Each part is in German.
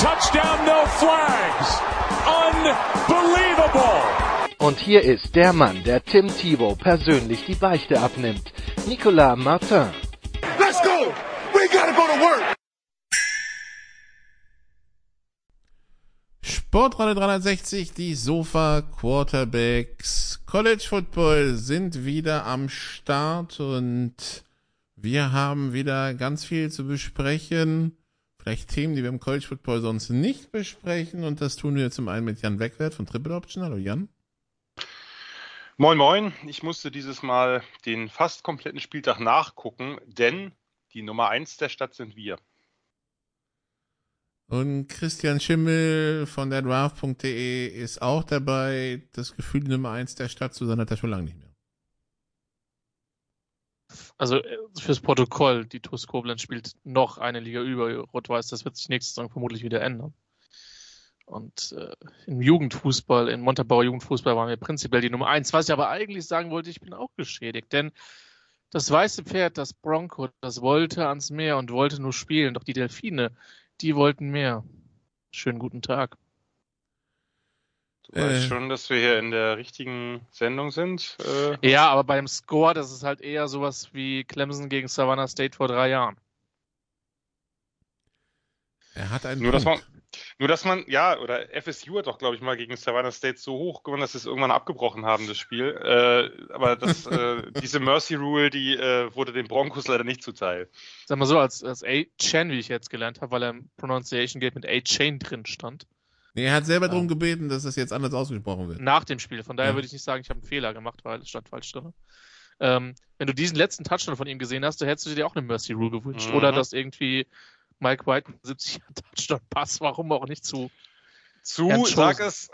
touchdown, no flags. Unbelievable. Und hier ist der Mann, der Tim Thibault persönlich die Beichte abnimmt. Nicolas Martin. Let's go. We gotta go to work. Sportradio 360, die Sofa Quarterbacks College Football sind wieder am Start und wir haben wieder ganz viel zu besprechen. Vielleicht Themen, die wir im College Football sonst nicht besprechen und das tun wir zum einen mit Jan Wegwert von Triple Option. Hallo Jan. Moin Moin, ich musste dieses Mal den fast kompletten Spieltag nachgucken, denn die Nummer 1 der Stadt sind wir. Und Christian Schimmel von der Draft.de ist auch dabei. Das Gefühl, Nummer 1 der Stadt zu sein, hat er schon lange nicht mehr. Also äh, fürs Protokoll, die TuS Koblenz spielt noch eine Liga über Rot-Weiß. Das wird sich nächste Saison vermutlich wieder ändern. Und äh, im Jugendfußball, in Montabaur Jugendfußball waren wir prinzipiell die Nummer 1. Was ich aber eigentlich sagen wollte, ich bin auch geschädigt, denn das weiße Pferd, das Bronco, das wollte ans Meer und wollte nur spielen, doch die Delfine, die wollten mehr. Schönen guten Tag. Du äh, weißt schon, dass wir hier in der richtigen Sendung sind. Äh, ja, aber beim Score, das ist halt eher sowas wie Clemson gegen Savannah State vor drei Jahren. Er hat einen nur, Punkt. dass man, nur, dass man, ja, oder FSU hat doch, glaube ich, mal gegen Savannah State so hoch gewonnen, dass sie es irgendwann abgebrochen haben, das Spiel. Äh, aber das, äh, diese Mercy Rule, die äh, wurde den Broncos leider nicht zuteil. Sag mal so, als, als A-Chain, wie ich jetzt gelernt habe, weil er im Pronunciation Gate mit A-Chain drin stand. Nee, er hat selber ja. darum gebeten, dass das jetzt anders ausgesprochen wird. Nach dem Spiel. Von daher ja. würde ich nicht sagen, ich habe einen Fehler gemacht, weil es stand falsch drin. Ähm, wenn du diesen letzten Touchdown von ihm gesehen hast, dann hättest du dir auch eine Mercy Rule gewünscht. Mhm. Oder dass irgendwie Mike White 70 Touchdown Pass, warum auch nicht zu. Zu, sag es.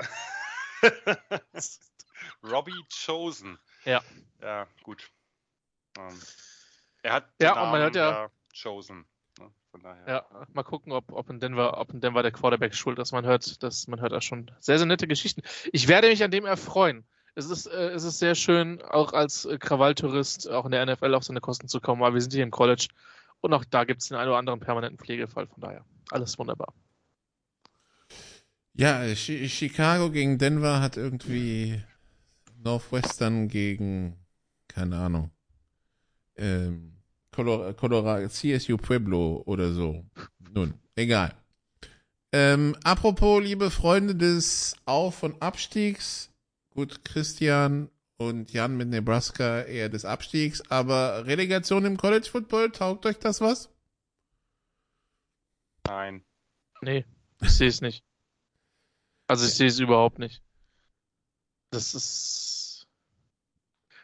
Robbie Chosen. Ja. Ja, gut. Um, ähm, er hat ja, und man hat ja Chosen. Von daher. Ja, mal gucken, ob, ob, in Denver, ob in Denver der Quarterback schuld ist. Man hört, dass man hört auch schon sehr, sehr nette Geschichten. Ich werde mich an dem erfreuen. Es ist, äh, es ist sehr schön, auch als äh, Krawalltourist auch in der NFL auf seine Kosten zu kommen, aber wir sind hier im College und auch da gibt es den einen oder anderen permanenten Pflegefall. Von daher, alles wunderbar. Ja, Chicago gegen Denver hat irgendwie Northwestern gegen, keine Ahnung, ähm, Colorado, CSU Pueblo oder so. Nun, egal. Ähm, apropos, liebe Freunde des Auf- und Abstiegs. Gut, Christian und Jan mit Nebraska eher des Abstiegs, aber Relegation im College Football, taugt euch das was? Nein. Nee, ich sehe es nicht. Also ich sehe es überhaupt nicht. Das ist.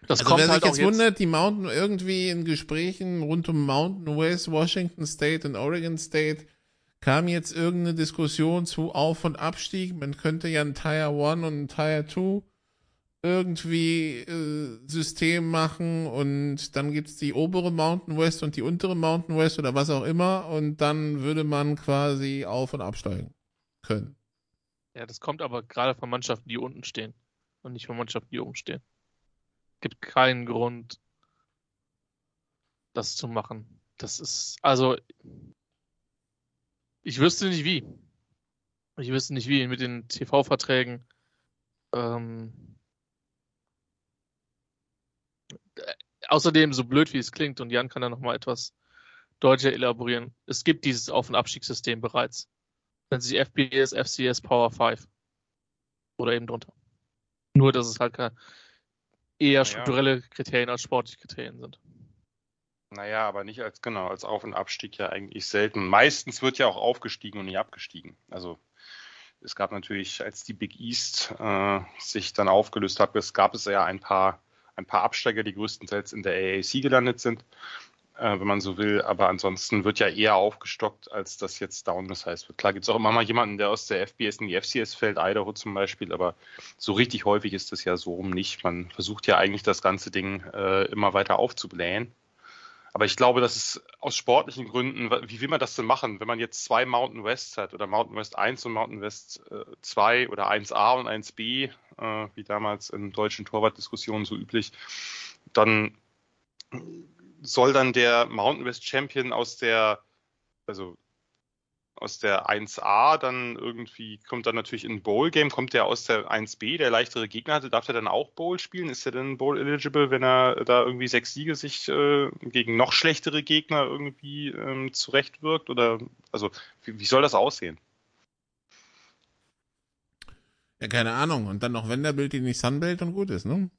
Das also kommt wer halt sich jetzt, jetzt wundert, die Mountain irgendwie in Gesprächen rund um Mountain West, Washington State und Oregon State kam jetzt irgendeine Diskussion zu Auf- und Abstieg. Man könnte ja ein Tire 1 und ein Tire 2 irgendwie äh, System machen und dann gibt's die obere Mountain West und die untere Mountain West oder was auch immer und dann würde man quasi auf- und absteigen können. Ja, das kommt aber gerade von Mannschaften, die unten stehen und nicht von Mannschaften, die oben stehen. Gibt keinen Grund, das zu machen. Das ist, also, ich wüsste nicht wie. Ich wüsste nicht wie mit den TV-Verträgen. Ähm, außerdem, so blöd wie es klingt, und Jan kann da nochmal etwas deutlicher elaborieren, es gibt dieses Auf- und Abstiegssystem bereits. Wenn sie FBS, FCS, Power 5 oder eben drunter. Nur, dass es halt eher strukturelle naja. Kriterien als sportliche Kriterien sind. Naja, aber nicht als, genau, als Auf- und Abstieg ja eigentlich selten. Meistens wird ja auch aufgestiegen und nicht abgestiegen. Also es gab natürlich, als die Big East äh, sich dann aufgelöst hat, es gab es ja ein paar ein paar Absteiger, die größtenteils in der AAC gelandet sind. Äh, wenn man so will. Aber ansonsten wird ja eher aufgestockt, als das jetzt downgesized wird. Klar gibt es auch immer mal jemanden, der aus der FBS in die FCS fällt, Idaho zum Beispiel, aber so richtig häufig ist das ja so rum nicht. Man versucht ja eigentlich das ganze Ding äh, immer weiter aufzublähen. Aber ich glaube, dass es aus sportlichen Gründen, wie will man das denn machen, wenn man jetzt zwei Mountain West hat oder Mountain West 1 und Mountain West äh, 2 oder 1a und 1b, äh, wie damals in deutschen Torwartdiskussionen so üblich, dann soll dann der Mountain West Champion aus der, also aus der 1A dann irgendwie, kommt dann natürlich in ein Bowl-Game, kommt der aus der 1B, der leichtere Gegner hatte, darf er dann auch Bowl spielen? Ist er dann Bowl-eligible, wenn er da irgendwie sechs Siege sich äh, gegen noch schlechtere Gegner irgendwie ähm, zurechtwirkt? Oder, also, wie, wie soll das aussehen? Ja, keine Ahnung. Und dann noch Wenderbild, die nicht Sunbelt und gut ist, ne?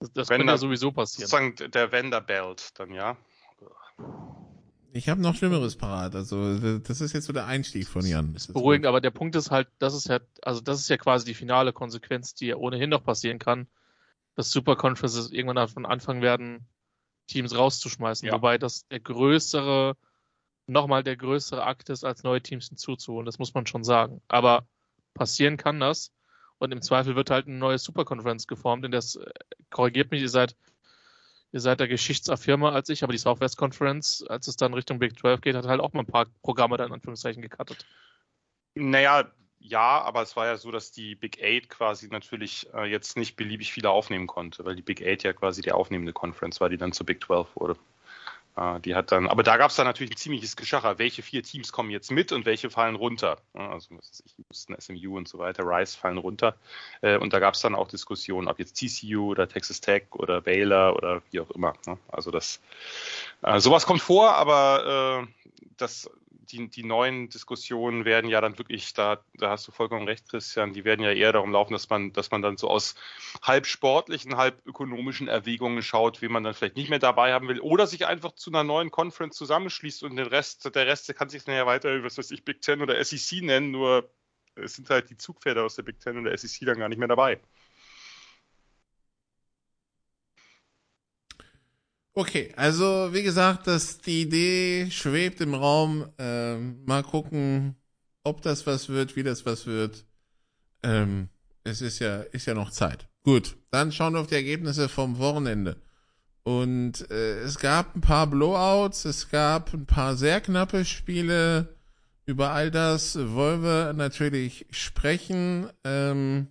Das, das könnte ja sowieso passieren. Sozusagen der Wenderbelt dann, ja. Ich habe noch Schlimmeres parat. Also das ist jetzt so der Einstieg von Jan. Ist beruhigend, gut. aber der Punkt ist halt, das ist ja, also das ist ja quasi die finale Konsequenz, die ja ohnehin noch passieren kann, dass Super Conferences irgendwann davon anfangen werden, Teams rauszuschmeißen. Ja. Wobei das der größere, nochmal der größere Akt ist, als neue Teams hinzuzuholen. Das muss man schon sagen. Aber passieren kann das. Und im Zweifel wird halt eine neue Superkonferenz geformt, in das, äh, korrigiert mich, ihr seid, ihr seid der geschichtsaffirmer als ich, aber die Southwest Conference, als es dann Richtung Big 12 geht, hat halt auch mal ein paar Programme dann in Anführungszeichen gecuttet. Naja, ja, aber es war ja so, dass die Big Eight quasi natürlich äh, jetzt nicht beliebig viele aufnehmen konnte, weil die Big Eight ja quasi die aufnehmende Conference war, die dann zur Big 12 wurde. Äh, die hat dann, aber da gab es dann natürlich ein ziemliches Geschacher. Welche vier Teams kommen jetzt mit und welche fallen runter? Also, was ich, Houston, SMU und so weiter, Rice fallen runter. Äh, und da gab es dann auch Diskussionen, ob jetzt TCU oder Texas Tech oder Baylor oder wie auch immer. Ne? Also das, äh, sowas kommt vor, aber das die, die neuen Diskussionen werden ja dann wirklich, da, da hast du vollkommen recht, Christian, die werden ja eher darum laufen, dass man, dass man dann so aus halb sportlichen, halb ökonomischen Erwägungen schaut, wie man dann vielleicht nicht mehr dabei haben will, oder sich einfach zu einer neuen Conference zusammenschließt und den Rest, der Rest kann sich dann ja weiter, was weiß ich, Big Ten oder SEC nennen, nur es sind halt die Zugpferde aus der Big Ten und der SEC dann gar nicht mehr dabei. Okay, also wie gesagt, dass die Idee schwebt im Raum. Ähm, mal gucken, ob das was wird, wie das was wird. Ähm, es ist ja, ist ja noch Zeit. Gut, dann schauen wir auf die Ergebnisse vom Wochenende. Und äh, es gab ein paar Blowouts, es gab ein paar sehr knappe Spiele. Über all das wollen wir natürlich sprechen. Ähm,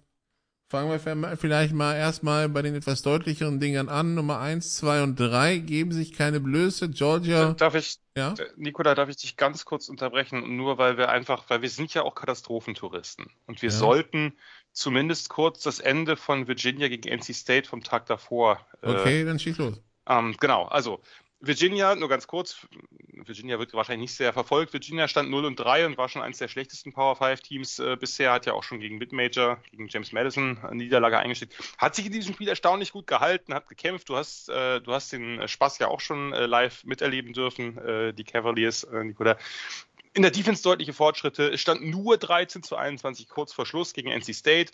Fangen wir vielleicht mal erstmal bei den etwas deutlicheren Dingern an. Nummer eins, zwei und drei geben sich keine Blöße. Georgia. Darf ich, ja? Nikola, darf ich dich ganz kurz unterbrechen? Nur weil wir einfach, weil wir sind ja auch Katastrophentouristen. Und wir ja. sollten zumindest kurz das Ende von Virginia gegen NC State vom Tag davor. Äh, okay, äh, dann schieß los. Ähm, genau, also Virginia, nur ganz kurz, Virginia wird wahrscheinlich nicht sehr verfolgt. Virginia stand 0 und 3 und war schon eines der schlechtesten Power 5 Teams äh, bisher, hat ja auch schon gegen Midmajor, gegen James Madison eine Niederlage eingesteckt. Hat sich in diesem Spiel erstaunlich gut gehalten, hat gekämpft. Du hast, äh, du hast den Spaß ja auch schon äh, live miterleben dürfen, äh, die Cavaliers, äh, Nicola. In der Defense deutliche Fortschritte. Es stand nur 13 zu 21 kurz vor Schluss gegen NC State.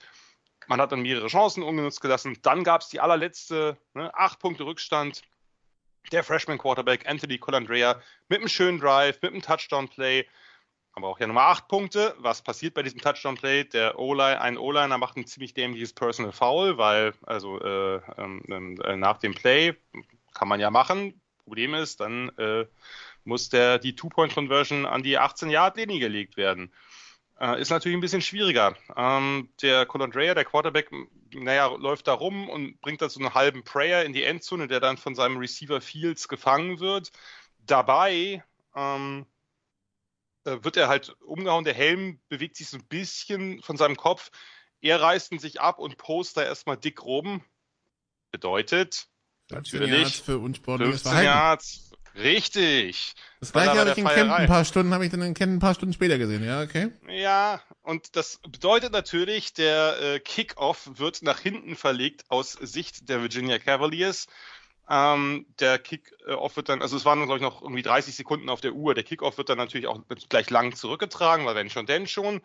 Man hat dann mehrere Chancen ungenutzt gelassen. Dann gab es die allerletzte, ne, acht Punkte Rückstand der Freshman Quarterback Anthony Colandrea mit einem schönen Drive, mit einem Touchdown-Play, aber auch ja Nummer 8 Punkte. Was passiert bei diesem Touchdown-Play? Der O-Line, ein O-Liner macht ein ziemlich dämliches Personal Foul, weil, also äh, ähm, äh, nach dem Play kann man ja machen. Problem ist, dann äh, muss der die Two-Point-Conversion an die 18-Yard-Linie gelegt werden. Äh, ist natürlich ein bisschen schwieriger. Ähm, der Colandrea, der Quarterback, naja, läuft da rum und bringt da so einen halben Prayer in die Endzone, der dann von seinem Receiver Fields gefangen wird. Dabei ähm, äh, wird er halt umgehauen, der Helm bewegt sich so ein bisschen von seinem Kopf. Er reißt ihn sich ab und post da erstmal dick rum. Bedeutet, natürlich, für unsportliches 15 Yards Richtig. Das gleiche habe ich in Kent ein paar Stunden, habe ich dann in Kent ein paar Stunden später gesehen, ja, okay. Ja, und das bedeutet natürlich, der äh, Kickoff wird nach hinten verlegt aus Sicht der Virginia Cavaliers. Ähm, der Kick-Off wird dann, also es waren, glaube ich, noch irgendwie 30 Sekunden auf der Uhr. Der Kick-Off wird dann natürlich auch gleich lang zurückgetragen, weil wenn schon, denn schon.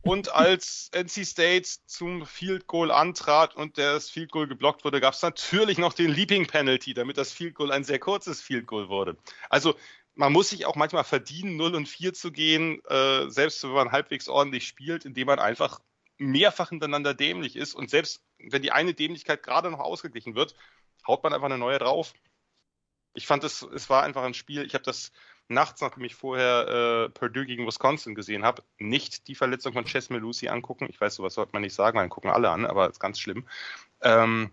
Und als NC State zum Field Goal antrat und das Field Goal geblockt wurde, gab es natürlich noch den Leaping Penalty, damit das Field Goal ein sehr kurzes Field Goal wurde. Also man muss sich auch manchmal verdienen, 0 und 4 zu gehen, äh, selbst wenn man halbwegs ordentlich spielt, indem man einfach mehrfach hintereinander dämlich ist und selbst wenn die eine Dämlichkeit gerade noch ausgeglichen wird, haut man einfach eine neue drauf. Ich fand es, es war einfach ein Spiel, ich habe das nachts, nachdem ich vorher äh, Purdue gegen Wisconsin gesehen habe, nicht die Verletzung von Chess Melusi angucken. Ich weiß, sowas sollte man nicht sagen, weil dann gucken alle an, aber ist ganz schlimm. Ähm,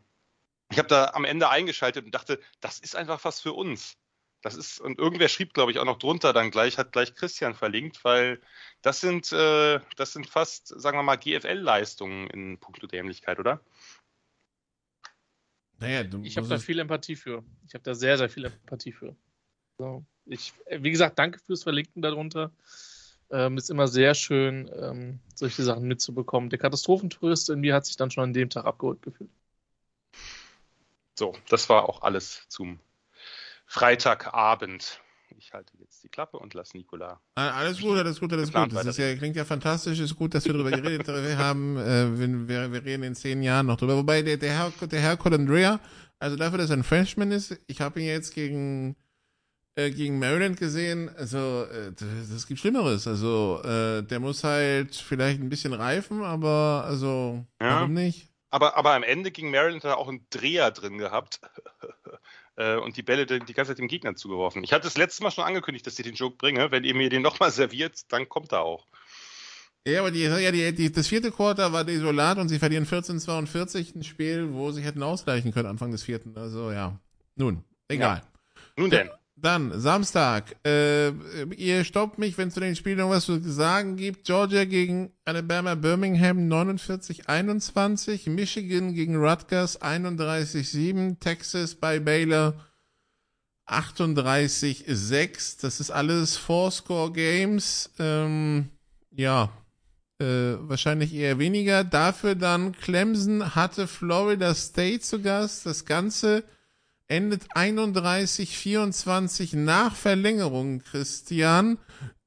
ich habe da am Ende eingeschaltet und dachte, das ist einfach was für uns. Das ist, und irgendwer schrieb, glaube ich, auch noch drunter dann gleich, hat gleich Christian verlinkt, weil das sind, äh, das sind fast, sagen wir mal, GFL-Leistungen in puncto Dämlichkeit, oder? Naja, du, ich habe da viel Empathie für. Ich habe da sehr, sehr viel Empathie für. So. Ich, wie gesagt, danke fürs Verlinken darunter. Ähm, ist immer sehr schön, ähm, solche Sachen mitzubekommen. Der Katastrophentourist in mir hat sich dann schon an dem Tag abgeholt gefühlt. So, das war auch alles zum Freitagabend. Ich halte jetzt die Klappe und lasse Nikola. Ah, alles gut, alles gut, alles gut. Das ist ja, klingt ja fantastisch. Ist gut, dass wir darüber geredet haben. Äh, wir, wir, reden in zehn Jahren noch drüber. Wobei der, der Herr, der Herr Colandrea, also dafür, dass er ein Frenchman ist, ich habe ihn jetzt gegen äh, gegen Maryland gesehen, also äh, das gibt Schlimmeres. Also äh, der muss halt vielleicht ein bisschen reifen, aber also ja. warum nicht? Aber, aber am Ende gegen Maryland hat er auch einen Dreher drin gehabt. Äh, und die Bälle die, die ganze Zeit dem Gegner zugeworfen. Ich hatte das letzte Mal schon angekündigt, dass ich den Joke bringe. Wenn ihr mir den nochmal serviert, dann kommt er auch. Ja, aber die, ja, die, die, das vierte Quarter war desolat und sie verlieren 14-42, ein Spiel, wo sie hätten ausgleichen können Anfang des vierten. Also ja, nun, egal. Ja. Nun denn. Dann, Samstag. Äh, ihr stoppt mich, wenn es zu den Spielen noch was zu sagen gibt. Georgia gegen Alabama Birmingham 49-21. Michigan gegen Rutgers 31-7. Texas bei Baylor 38-6. Das ist alles Four-Score-Games. Ähm, ja, äh, wahrscheinlich eher weniger. Dafür dann Clemson hatte Florida State zu Gast. Das Ganze endet 31-24 nach Verlängerung, Christian.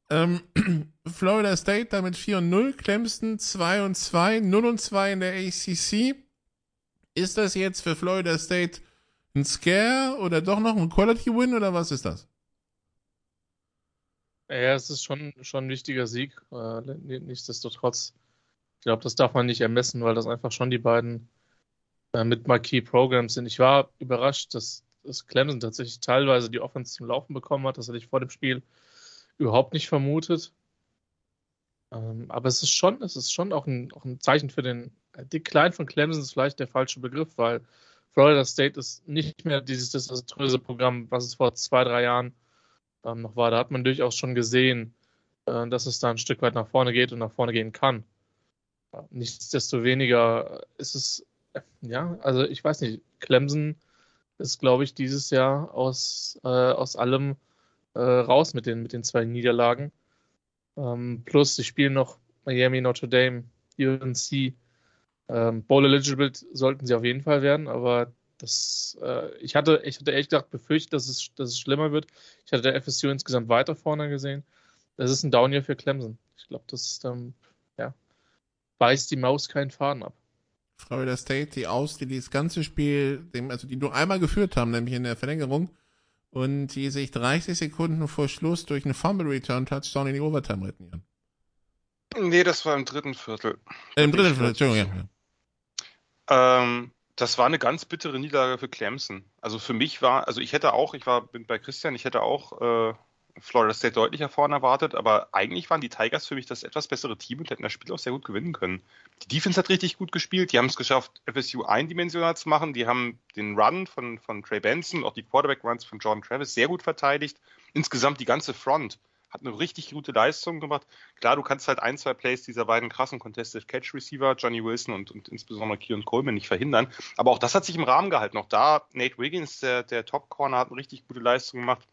Ähm, Florida State damit 4 und 0, Clemson 2 und 2, 0 und 2 in der ACC. Ist das jetzt für Florida State ein Scare oder doch noch ein Quality Win oder was ist das? Ja, es ist schon, schon ein wichtiger Sieg. Äh, nichtsdestotrotz, ich glaube, das darf man nicht ermessen, weil das einfach schon die beiden äh, mit Marquee Programs sind. Ich war überrascht, dass, dass Clemson tatsächlich teilweise die Offense zum Laufen bekommen hat. Das hatte ich vor dem Spiel überhaupt nicht vermutet. Ähm, aber es ist schon, es ist schon auch ein, auch ein Zeichen für den äh, Klein von Clemson ist vielleicht der falsche Begriff, weil Florida State ist nicht mehr dieses desaströse Programm, was es vor zwei, drei Jahren ähm, noch war. Da hat man durchaus schon gesehen, äh, dass es da ein Stück weit nach vorne geht und nach vorne gehen kann. Nichtsdestoweniger ist es ja, also ich weiß nicht, Clemson ist, glaube ich, dieses Jahr aus, äh, aus allem äh, raus mit den, mit den zwei Niederlagen. Ähm, plus, sie spielen noch Miami, Notre Dame, UNC. Ähm, Bowl eligible sollten sie auf jeden Fall werden, aber das, äh, ich hatte, ich hatte ehrlich gesagt befürchtet, dass es, dass es schlimmer wird. Ich hatte der FSU insgesamt weiter vorne gesehen. Das ist ein Downhill für Clemson. Ich glaube, das ähm, ja, beißt die Maus keinen Faden ab. Florida State, die aus, die das ganze Spiel, also die nur einmal geführt haben, nämlich in der Verlängerung, und die sich 30 Sekunden vor Schluss durch einen Fumble Return Touchdown in die Overtime retten. Nee, das war im dritten Viertel. Äh, Im dritten Viertel, Entschuldigung, ja. Ähm, das war eine ganz bittere Niederlage für Clemson. Also für mich war, also ich hätte auch, ich war bin bei Christian, ich hätte auch äh, Florida State deutlicher vorne erwartet, aber eigentlich waren die Tigers für mich das etwas bessere Team und hätten das Spiel auch sehr gut gewinnen können. Die Defense hat richtig gut gespielt, die haben es geschafft, FSU eindimensional zu machen, die haben den Run von, von Trey Benson, auch die Quarterback-Runs von Jordan Travis sehr gut verteidigt. Insgesamt die ganze Front hat eine richtig gute Leistung gemacht. Klar, du kannst halt ein, zwei Plays dieser beiden krassen Contested Catch Receiver, Johnny Wilson und, und insbesondere Keon Coleman nicht verhindern. Aber auch das hat sich im Rahmen gehalten. Auch da, Nate Wiggins, der, der Top Corner, hat eine richtig gute Leistung gemacht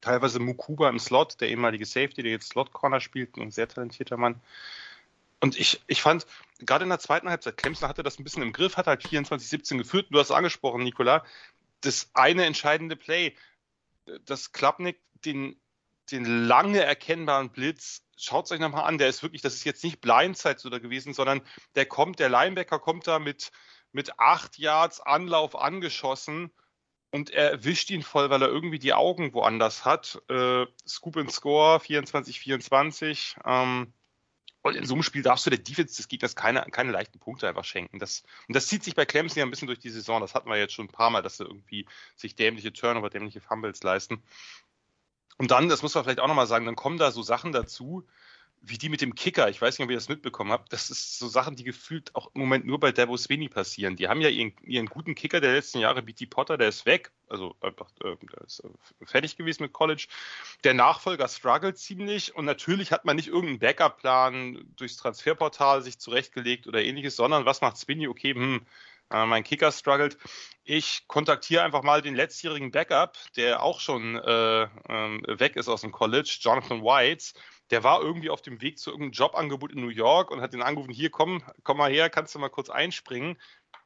teilweise Mukuba im Slot, der ehemalige Safety, der jetzt Slot Corner spielt, ein sehr talentierter Mann. Und ich, ich fand, gerade in der zweiten Halbzeit, Clemson hatte das ein bisschen im Griff, hat halt 24-17 geführt. Du hast angesprochen, Nikola. das eine entscheidende Play, das Klappnick den, den lange erkennbaren Blitz, schaut es euch nochmal an, der ist wirklich, das ist jetzt nicht Blindside oder gewesen, sondern der kommt, der Linebacker kommt da mit, mit acht Yards Anlauf angeschossen und er erwischt ihn voll, weil er irgendwie die Augen woanders hat. Äh, Scoop and Score 24-24. Ähm, und in so einem Spiel darfst du der Defense des Gegners keine, keine leichten Punkte einfach schenken. Das, und das zieht sich bei Clemson ja ein bisschen durch die Saison. Das hatten wir jetzt schon ein paar Mal, dass sie irgendwie sich dämliche Turnover, dämliche Fumbles leisten. Und dann, das muss man vielleicht auch nochmal sagen, dann kommen da so Sachen dazu, wie die mit dem Kicker. Ich weiß nicht, ob ihr das mitbekommen habt. Das ist so Sachen, die gefühlt auch im Moment nur bei Davo Sweeney passieren. Die haben ja ihren, ihren guten Kicker der letzten Jahre, BT Potter, der ist weg. Also einfach, äh, ist äh, fertig gewesen mit College. Der Nachfolger struggelt ziemlich und natürlich hat man nicht irgendeinen Backup-Plan durchs Transferportal sich zurechtgelegt oder ähnliches, sondern was macht Sweeney? Okay, hm, äh, mein Kicker struggelt. Ich kontaktiere einfach mal den letztjährigen Backup, der auch schon äh, äh, weg ist aus dem College, Jonathan Whites der war irgendwie auf dem Weg zu irgendeinem Jobangebot in New York und hat den angerufen, hier komm, komm mal her, kannst du mal kurz einspringen.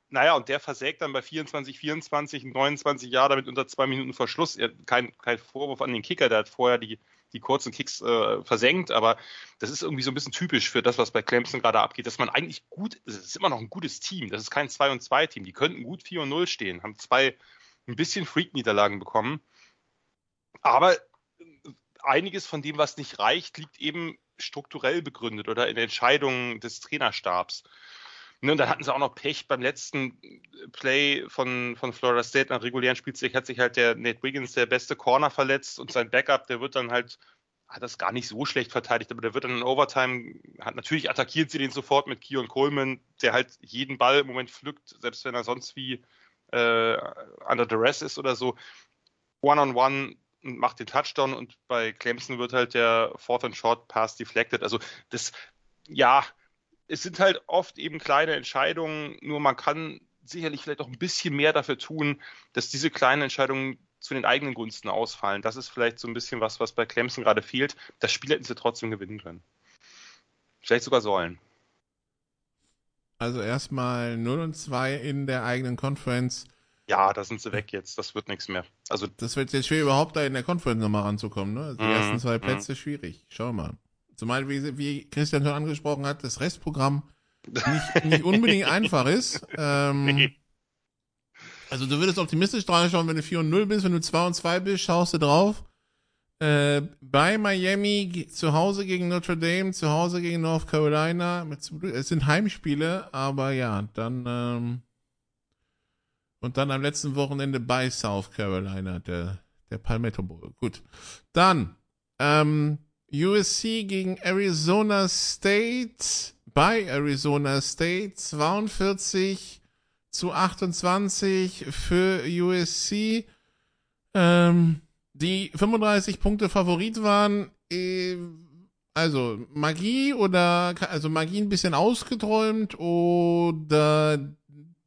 Naja, und der versägt dann bei 24, 24, 29 Jahren damit unter zwei Minuten Verschluss. Kein, kein Vorwurf an den Kicker, der hat vorher die, die kurzen Kicks äh, versenkt, aber das ist irgendwie so ein bisschen typisch für das, was bei Clemson gerade abgeht, dass man eigentlich gut, es ist immer noch ein gutes Team, das ist kein 2 und 2 Team, die könnten gut 4 und 0 stehen, haben zwei ein bisschen Freak-Niederlagen bekommen, aber einiges von dem, was nicht reicht, liegt eben strukturell begründet oder in Entscheidungen des Trainerstabs. Ne, und dann hatten sie auch noch Pech beim letzten Play von, von Florida State nach regulären Spielzeit hat sich halt der Nate Wiggins, der beste Corner, verletzt und sein Backup, der wird dann halt, hat das gar nicht so schlecht verteidigt, aber der wird dann in Overtime, hat natürlich attackiert sie den sofort mit Keon Coleman, der halt jeden Ball im Moment pflückt, selbst wenn er sonst wie äh, under duress ist oder so. One-on-one -on -one und macht den Touchdown und bei Clemson wird halt der Fourth and Short Pass deflected. Also das, ja, es sind halt oft eben kleine Entscheidungen, nur man kann sicherlich vielleicht auch ein bisschen mehr dafür tun, dass diese kleinen Entscheidungen zu den eigenen Gunsten ausfallen. Das ist vielleicht so ein bisschen was, was bei Clemson gerade fehlt. Das Spiel hätten sie trotzdem gewinnen können. Vielleicht sogar sollen. Also erstmal 0 und 2 in der eigenen Conference ja, da sind sie weg jetzt, das wird nichts mehr. Also das wird jetzt schwer, überhaupt da in der Conference nochmal ranzukommen, ne? Also die mm, ersten zwei Plätze mm. schwierig. Schau mal. Zumal, wie, wie Christian schon angesprochen hat, das Restprogramm nicht, nicht unbedingt einfach ist. Ähm. Also du würdest optimistisch drauf schauen, wenn du 4 und 0 bist, wenn du 2 und 2 bist, schaust du drauf. Äh, bei Miami zu Hause gegen Notre Dame, zu Hause gegen North Carolina. Mit, es sind Heimspiele, aber ja, dann ähm, und dann am letzten Wochenende bei South Carolina, der, der Palmetto Bowl. Gut. Dann, ähm, USC gegen Arizona State bei Arizona State 42 zu 28 für USC. Ähm, die 35 Punkte Favorit waren, äh, also Magie oder also Magie ein bisschen ausgeträumt oder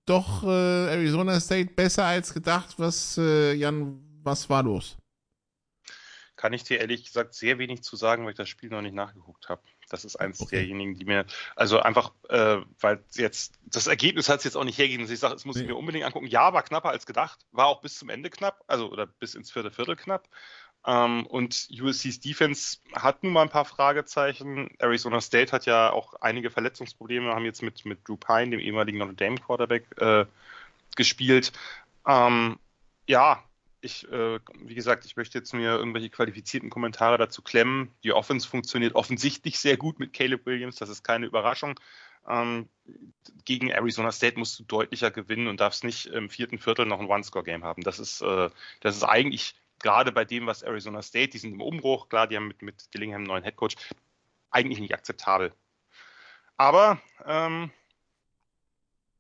doch äh, Arizona State besser als gedacht. Was, äh, Jan, was war los? Kann ich dir ehrlich gesagt sehr wenig zu sagen, weil ich das Spiel noch nicht nachgeguckt habe. Das ist eins okay. derjenigen, die mir, also einfach, äh, weil jetzt, das Ergebnis hat es jetzt auch nicht hergegeben, dass ich sage, es muss nee. ich mir unbedingt angucken. Ja, war knapper als gedacht, war auch bis zum Ende knapp, also oder bis ins vierte Viertel knapp. Ähm, und USC's Defense hat nun mal ein paar Fragezeichen. Arizona State hat ja auch einige Verletzungsprobleme, haben jetzt mit, mit Drew Pine, dem ehemaligen Notre Dame Quarterback, äh, gespielt. Ähm, ja, ich, äh, wie gesagt, ich möchte jetzt mir irgendwelche qualifizierten Kommentare dazu klemmen. Die Offense funktioniert offensichtlich sehr gut mit Caleb Williams, das ist keine Überraschung. Ähm, gegen Arizona State musst du deutlicher gewinnen und darfst nicht im vierten Viertel noch ein One-Score-Game haben. Das ist, äh, das ist eigentlich gerade bei dem, was Arizona State, die sind im Umbruch, klar, die haben mit, mit Dillingham einen neuen Headcoach, eigentlich nicht akzeptabel. Aber ähm,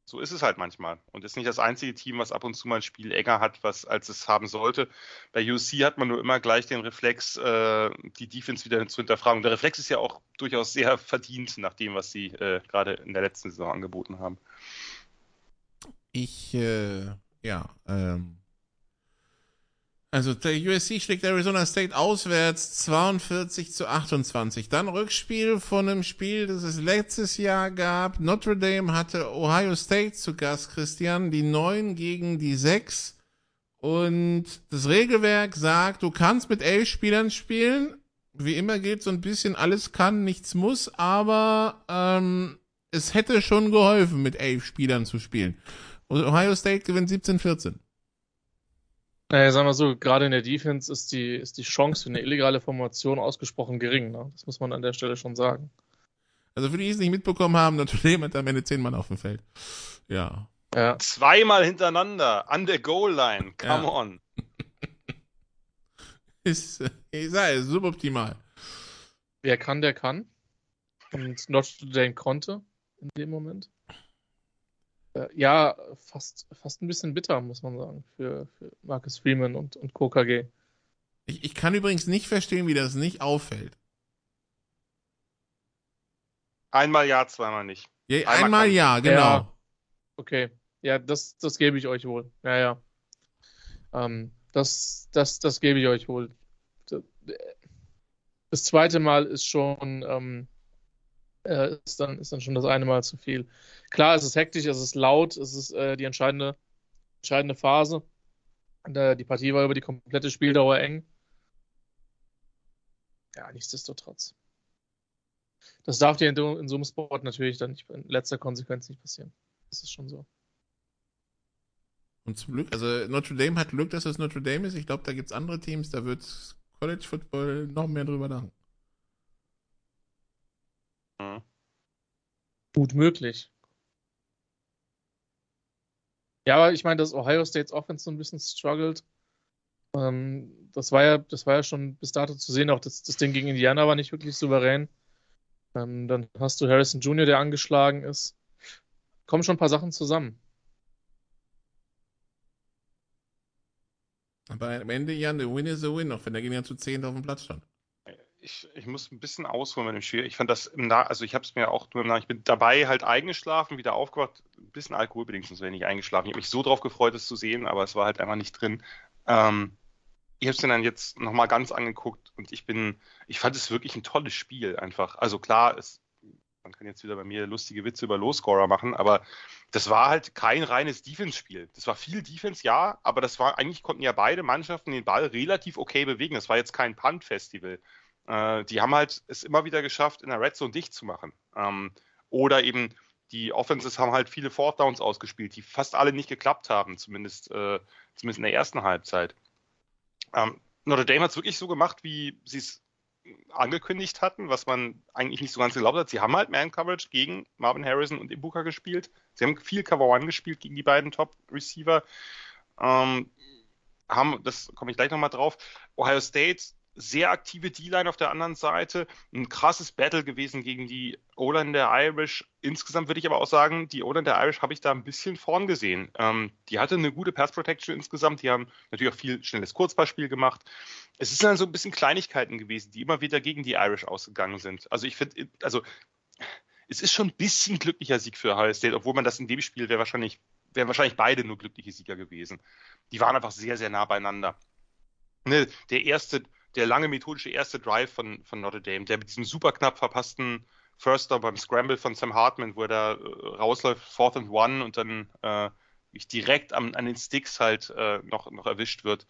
so ist es halt manchmal. Und ist nicht das einzige Team, was ab und zu mal ein Spiel enger hat, was als es haben sollte. Bei UC hat man nur immer gleich den Reflex, äh, die Defense wieder zu hinterfragen. Der Reflex ist ja auch durchaus sehr verdient nach dem, was sie äh, gerade in der letzten Saison angeboten haben. Ich, äh, ja, ähm, also der USC schlägt Arizona State auswärts 42 zu 28. Dann Rückspiel von einem Spiel, das es letztes Jahr gab. Notre Dame hatte Ohio State zu Gast, Christian. Die 9 gegen die 6. Und das Regelwerk sagt, du kannst mit elf Spielern spielen. Wie immer gilt so ein bisschen, alles kann, nichts muss, aber ähm, es hätte schon geholfen, mit elf Spielern zu spielen. Ohio State gewinnt 17-14. Naja, sagen wir so, gerade in der Defense ist die, ist die Chance für eine illegale Formation ausgesprochen gering. Ne? Das muss man an der Stelle schon sagen. Also für die, die es nicht mitbekommen haben, Dame hat am Ende zehn Mann auf dem Feld. Ja. ja. Zweimal hintereinander, an der Goal-Line. Come ja. on. ist, ich sage, suboptimal. Wer kann, der kann. Und Notre Dame konnte in dem Moment. Äh, ja, fast, fast ein bisschen bitter, muss man sagen, für, für Marcus Freeman und, und KKG. Ich, ich kann übrigens nicht verstehen, wie das nicht auffällt. Einmal ja, zweimal nicht. Ja, einmal, einmal ja, genau. Ja. Okay. Ja, das, das gebe ich euch wohl. Ja, ja. Ähm, das, das, das gebe ich euch wohl. Das zweite Mal ist schon, ähm, äh, ist, dann, ist dann schon das eine Mal zu viel. Klar, es ist hektisch, es ist laut, es ist äh, die entscheidende, entscheidende Phase. Der, die Partie war über die komplette Spieldauer eng. Ja, nichtsdestotrotz. Das darf dir in, in so einem Sport natürlich dann nicht, in letzter Konsequenz nicht passieren. Das ist schon so. Und zum Glück, also Notre Dame hat Glück, dass es Notre Dame ist. Ich glaube, da gibt es andere Teams, da wird College Football noch mehr drüber nach. Mhm. Gut möglich. Ja, aber ich meine, dass Ohio State's Offense so ein bisschen struggelt. Ähm, das war ja, das war ja schon bis dato zu sehen. Auch das, das Ding gegen Indiana war nicht wirklich souverän. Ähm, dann hast du Harrison Jr., der angeschlagen ist. Kommen schon ein paar Sachen zusammen. Aber am Ende, Jan, der Win is a Win, auch wenn der Gegner zu 10 auf dem Platz stand ich, ich muss ein bisschen ausholen mit dem Spiel. Ich fand das im Nach also ich habe es mir auch nur im Nach ich bin dabei halt eingeschlafen, wieder aufgewacht, ein bisschen alkoholbedingt, sonst wäre ich nicht eingeschlafen. Ich habe mich so drauf gefreut, es zu sehen, aber es war halt einfach nicht drin. Ähm, ich habe es mir dann jetzt nochmal ganz angeguckt und ich bin, ich fand es wirklich ein tolles Spiel einfach. Also klar, es, man kann jetzt wieder bei mir lustige Witze über Low-Scorer machen, aber das war halt kein reines Defense-Spiel. Das war viel Defense, ja, aber das war, eigentlich konnten ja beide Mannschaften den Ball relativ okay bewegen. Das war jetzt kein Punt-Festival. Äh, die haben halt es immer wieder geschafft, in der Red Zone dicht zu machen. Ähm, oder eben die Offenses haben halt viele Fourth Downs ausgespielt, die fast alle nicht geklappt haben, zumindest, äh, zumindest in der ersten Halbzeit. Ähm, Notre Dame hat es wirklich so gemacht, wie sie es angekündigt hatten, was man eigentlich nicht so ganz geglaubt hat. Sie haben halt Man-Coverage gegen Marvin Harrison und Ibuka gespielt. Sie haben viel Cover-One gespielt gegen die beiden Top-Receiver. Ähm, haben, das komme ich gleich nochmal drauf. Ohio State sehr aktive D-Line auf der anderen Seite. Ein krasses Battle gewesen gegen die O-Line der Irish. Insgesamt würde ich aber auch sagen, die O-Line der Irish habe ich da ein bisschen vorn gesehen. Ähm, die hatte eine gute Pass Protection insgesamt. Die haben natürlich auch viel schnelles Kurzballspiel gemacht. Es ist dann so ein bisschen Kleinigkeiten gewesen, die immer wieder gegen die Irish ausgegangen sind. Also ich finde, also es ist schon ein bisschen glücklicher Sieg für Ohio State, obwohl man das in dem Spiel wäre wahrscheinlich, wären wahrscheinlich beide nur glückliche Sieger gewesen. Die waren einfach sehr, sehr nah beieinander. Ne, der erste der lange methodische erste Drive von, von Notre Dame, der mit diesem super knapp verpassten First Down beim Scramble von Sam Hartman, wo er da äh, rausläuft, Fourth and One und dann äh, direkt am, an den Sticks halt äh, noch, noch erwischt wird.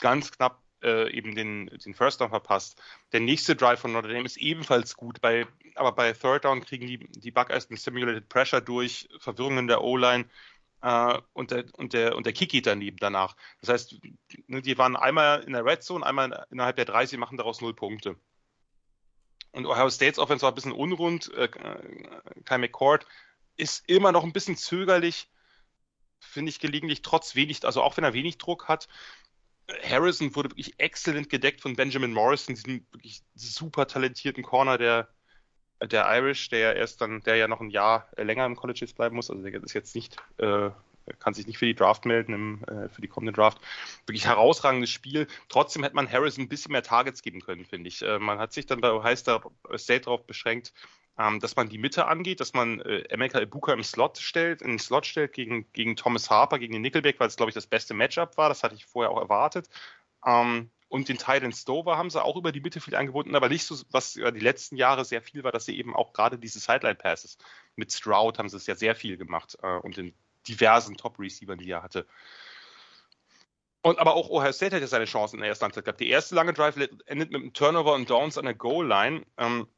Ganz knapp äh, eben den, den First Down verpasst. Der nächste Drive von Notre Dame ist ebenfalls gut, bei, aber bei Third Down kriegen die, die Buckeyes einen Simulated Pressure durch, Verwirrung in der O-Line äh, und, der, und, der, und der Kiki daneben danach. Das heißt, ne, die waren einmal in der Red Zone, einmal innerhalb der 30, machen daraus null Punkte. Und Ohio States Offense war ein bisschen unrund. Äh, Kai McCord ist immer noch ein bisschen zögerlich, finde ich gelegentlich, trotz wenig, also auch wenn er wenig Druck hat. Harrison wurde wirklich exzellent gedeckt von Benjamin Morrison, diesem wirklich super talentierten Corner der, der Irish, der ja erst dann, der ja noch ein Jahr länger im College jetzt bleiben muss, also der ist jetzt nicht, äh, kann sich nicht für die Draft melden, im, äh, für die kommende Draft. Wirklich herausragendes Spiel. Trotzdem hätte man Harris ein bisschen mehr Targets geben können, finde ich. Äh, man hat sich dann bei Ohio State darauf beschränkt, ähm, dass man die Mitte angeht, dass man äh, Emeka Ibuka im Slot stellt, in den Slot stellt gegen, gegen Thomas Harper, gegen den Nickelback, weil es, glaube ich, das beste Matchup war. Das hatte ich vorher auch erwartet. Ähm, und den Titan Stover haben sie auch über die Mitte viel angeboten, aber nicht so, was über die letzten Jahre sehr viel war, dass sie eben auch gerade diese Sideline-Passes mit Stroud haben sie es ja sehr viel gemacht äh, und den diversen Top-Receivern, die er hatte. Und aber auch Ohio State hat ja seine Chancen in der ersten Halbzeit gehabt. Die erste lange Drive endet mit einem Turnover und Downs an der Goal-Line. Ähm,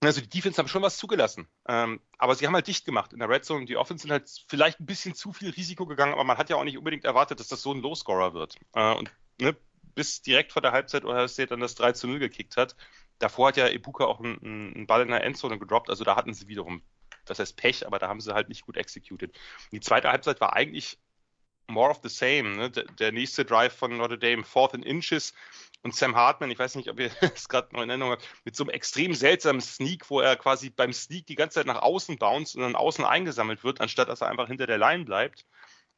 also die Defense haben schon was zugelassen. Ähm, aber sie haben halt dicht gemacht in der Red Zone. Die Offense sind halt vielleicht ein bisschen zu viel Risiko gegangen, aber man hat ja auch nicht unbedingt erwartet, dass das so ein Low-Scorer wird. Äh, und ne, bis direkt vor der Halbzeit Ohio State dann das 3 zu 0 gekickt hat. Davor hat ja Ibuka auch einen, einen Ball in der Endzone gedroppt, also da hatten sie wiederum, das heißt Pech, aber da haben sie halt nicht gut executed. Die zweite Halbzeit war eigentlich more of the same. Ne? Der, der, nächste Drive von Notre Dame, Fourth and Inches und Sam Hartman, ich weiß nicht, ob ihr es gerade noch in Erinnerung habt, mit so einem extrem seltsamen Sneak, wo er quasi beim Sneak die ganze Zeit nach außen bounce und dann außen eingesammelt wird, anstatt dass er einfach hinter der Line bleibt.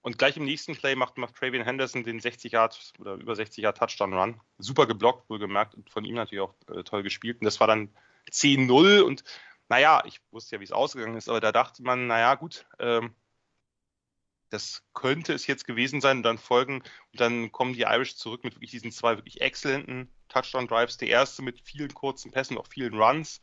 Und gleich im nächsten Play macht, macht Travian Henderson den 60 Yard oder über 60 Yard Touchdown Run. Super geblockt, wohlgemerkt, und von ihm natürlich auch äh, toll gespielt. Und das war dann 10-0 und naja, ich wusste ja, wie es ausgegangen ist, aber da dachte man, naja, gut, ähm, das könnte es jetzt gewesen sein. Und dann folgen, und dann kommen die Irish zurück mit wirklich diesen zwei wirklich exzellenten Touchdown-Drives. Der erste mit vielen kurzen Pässen, auch vielen Runs.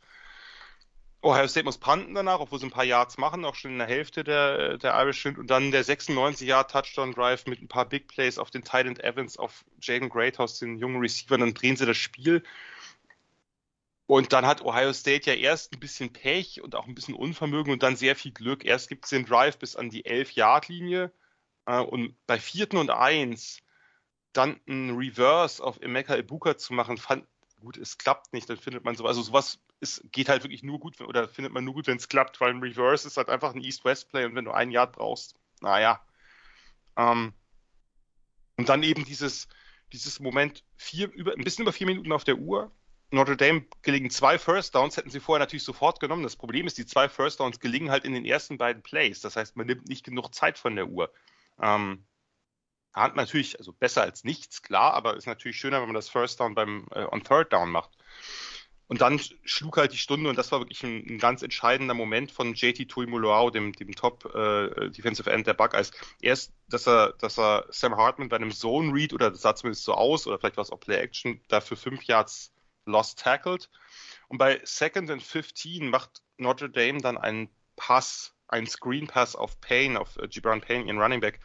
Ohio State muss panten danach, obwohl sie ein paar Yards machen, auch schon in der Hälfte der, der Irish sind. Und dann der 96-Yard-Touchdown-Drive mit ein paar Big Plays auf den Titan Evans, auf Jaden Greathouse, den jungen Receiver. Dann drehen sie das Spiel. Und dann hat Ohio State ja erst ein bisschen Pech und auch ein bisschen Unvermögen und dann sehr viel Glück. Erst gibt es den Drive bis an die 11-Yard-Linie äh, und bei vierten und eins dann ein Reverse auf Emeka Ibuka zu machen, fand gut, es klappt nicht, dann findet man sowas. Also sowas ist, geht halt wirklich nur gut, oder findet man nur gut, wenn es klappt, weil ein Reverse ist halt einfach ein East-West-Play und wenn du ein Yard brauchst, naja. Ähm, und dann eben dieses, dieses Moment, vier, über, ein bisschen über vier Minuten auf der Uhr, Notre Dame gelingen zwei First Downs, hätten sie vorher natürlich sofort genommen. Das Problem ist, die zwei First Downs gelingen halt in den ersten beiden Plays. Das heißt, man nimmt nicht genug Zeit von der Uhr. Ähm, hat natürlich, also besser als nichts, klar, aber ist natürlich schöner, wenn man das First Down beim äh, on Third Down macht. Und dann schlug halt die Stunde und das war wirklich ein, ein ganz entscheidender Moment von JT Tuimoloau, dem, dem Top äh, Defensive End der Buckeyes. Erst, dass er, dass er Sam Hartman bei einem Zone Read oder das sah zumindest so aus oder vielleicht war es auch Play Action dafür fünf Yards lost tackled. Und bei Second and 15 macht Notre Dame dann einen Pass, einen Screen Pass auf Payne, auf äh, Gibran Payne, ihren Running Back.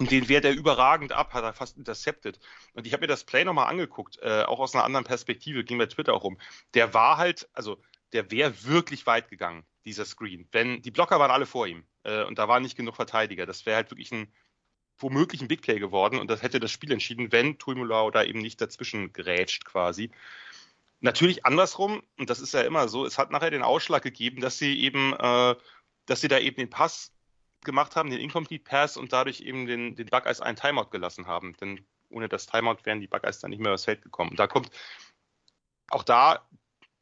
Und den wehrt er überragend ab, hat er fast intercepted. Und ich habe mir das Play nochmal angeguckt, äh, auch aus einer anderen Perspektive, ging bei Twitter auch rum. Der war halt, also der wäre wirklich weit gegangen, dieser Screen. Wenn die Blocker waren alle vor ihm äh, und da waren nicht genug Verteidiger. Das wäre halt wirklich ein womöglich ein Big Play geworden und das hätte das Spiel entschieden, wenn Tuimulau da eben nicht dazwischen gerätscht quasi. Natürlich andersrum, und das ist ja immer so, es hat nachher den Ausschlag gegeben, dass sie eben, äh, dass sie da eben den Pass gemacht haben, den Incomplete Pass und dadurch eben den, den Buckeyes einen Timeout gelassen haben. Denn ohne das Timeout wären die Buckeyes dann nicht mehr aufs Feld gekommen. Und da kommt auch da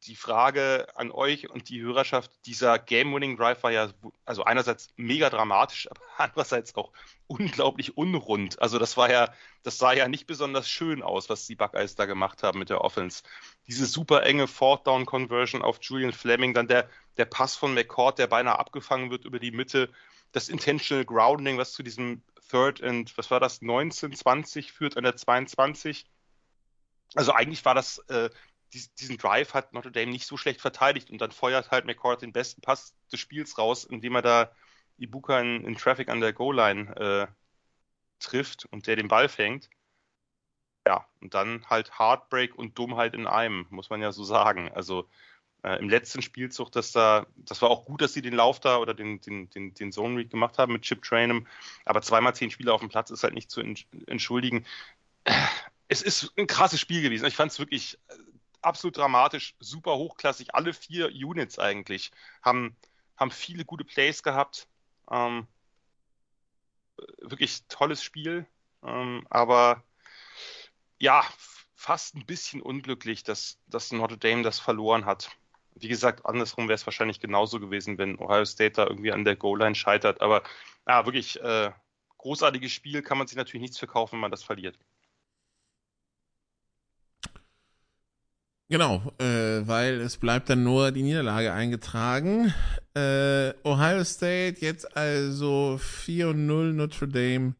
die Frage an euch und die Hörerschaft, dieser Game-Winning-Drive war ja also einerseits mega dramatisch, aber andererseits auch unglaublich unrund. Also das war ja, das sah ja nicht besonders schön aus, was die Buckeyes da gemacht haben mit der Offense. Diese super enge Fourth-Down-Conversion auf Julian Fleming, dann der, der Pass von McCord, der beinahe abgefangen wird über die Mitte, das Intentional Grounding, was zu diesem Third and, was war das, 19, 20 führt an der 22. Also eigentlich war das äh, diesen Drive hat Notre Dame nicht so schlecht verteidigt und dann feuert halt McCord den besten Pass des Spiels raus, indem er da Ibuka in, in Traffic an der Goal-Line äh, trifft und der den Ball fängt. Ja, und dann halt Heartbreak und Dummheit in einem, muss man ja so sagen. Also äh, im letzten Spielzug, dass da, das war auch gut, dass sie den Lauf da oder den, den, den, den Zone Read gemacht haben mit Chip Trainem, aber zweimal zehn Spieler auf dem Platz ist halt nicht zu entschuldigen. Es ist ein krasses Spiel gewesen. Ich fand es wirklich absolut dramatisch, super hochklassig. Alle vier Units eigentlich haben, haben viele gute Plays gehabt. Ähm, wirklich tolles Spiel. Ähm, aber ja, fast ein bisschen unglücklich, dass, dass Notre Dame das verloren hat. Wie gesagt, andersrum wäre es wahrscheinlich genauso gewesen, wenn Ohio State da irgendwie an der Goal-Line scheitert. Aber ja, wirklich äh, großartiges Spiel, kann man sich natürlich nichts verkaufen, wenn man das verliert. Genau, äh, weil es bleibt dann nur die Niederlage eingetragen. Äh, Ohio State jetzt also 4 und 0, Notre Dame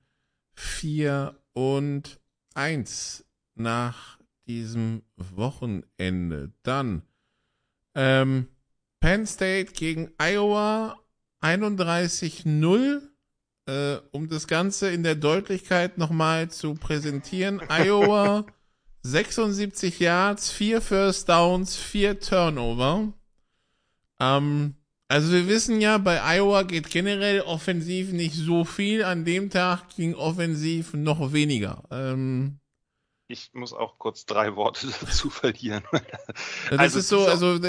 4 und 1 nach diesem Wochenende. Dann ähm, Penn State gegen Iowa 31-0. äh, um das Ganze in der Deutlichkeit nochmal zu präsentieren. Iowa 76 Yards, 4 First Downs, 4 Turnover. Ähm, also wir wissen ja, bei Iowa geht generell offensiv nicht so viel. An dem Tag ging offensiv noch weniger. Ähm, ich muss auch kurz drei Worte dazu verlieren. das also, ist so, also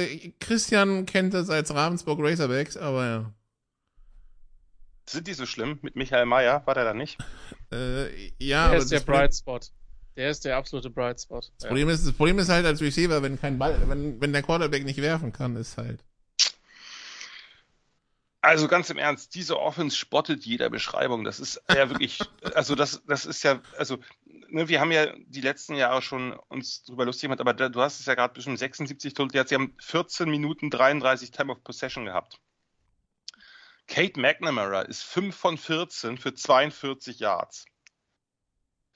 Christian kennt das als Ravensburg Razorbacks, aber ja. Sind die so schlimm? Mit Michael Mayer war der da nicht? Äh, ja, der ist der Bright Spot. Der ist der absolute Bright Spot. Das, ja. Problem ist, das Problem ist halt als Receiver, wenn kein Ball, wenn, wenn der Quarterback nicht werfen kann, ist halt. Also ganz im Ernst, diese Offense spottet jeder Beschreibung. Das ist ja wirklich, also das, das ist ja, also ne, wir haben ja die letzten Jahre schon uns drüber lustig gemacht, aber da, du hast es ja gerade zwischen 76 Total Sie haben 14 Minuten 33 Time of Possession gehabt. Kate McNamara ist 5 von 14 für 42 Yards.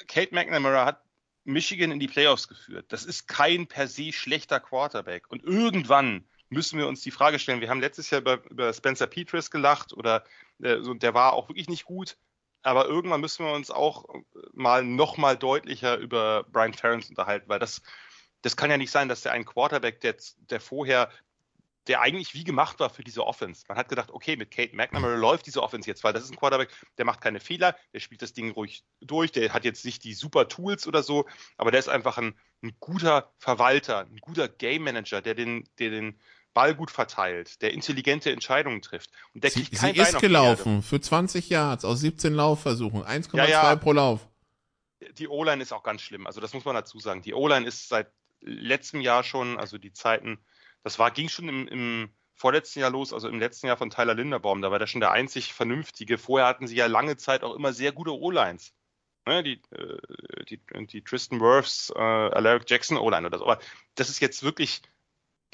Kate McNamara hat Michigan in die Playoffs geführt. Das ist kein per se schlechter Quarterback. Und irgendwann müssen wir uns die Frage stellen, wir haben letztes Jahr über, über Spencer Petras gelacht oder äh, so, der war auch wirklich nicht gut. Aber irgendwann müssen wir uns auch mal noch mal deutlicher über Brian Ferentz unterhalten, weil das, das kann ja nicht sein, dass der ein Quarterback, der, der vorher der eigentlich wie gemacht war für diese Offense. Man hat gedacht, okay, mit Kate McNamara läuft diese Offense jetzt, weil das ist ein Quarterback, der macht keine Fehler, der spielt das Ding ruhig durch, der hat jetzt nicht die super Tools oder so, aber der ist einfach ein, ein guter Verwalter, ein guter Game Manager, der den, der den Ball gut verteilt, der intelligente Entscheidungen trifft. Und der kriegt sie, kein sie ist gelaufen für 20 Yards aus 17 Laufversuchen, 1,2 ja, ja. pro Lauf. Die O-Line ist auch ganz schlimm, also das muss man dazu sagen. Die O-Line ist seit letztem Jahr schon, also die Zeiten, das war, ging schon im, im vorletzten Jahr los, also im letzten Jahr von Tyler Linderbaum, da war der schon der einzig Vernünftige. Vorher hatten sie ja lange Zeit auch immer sehr gute O-Lines. Ne, die, äh, die, die Tristan Wirfs, äh, Alaric Jackson O-Line oder so. Aber das ist jetzt wirklich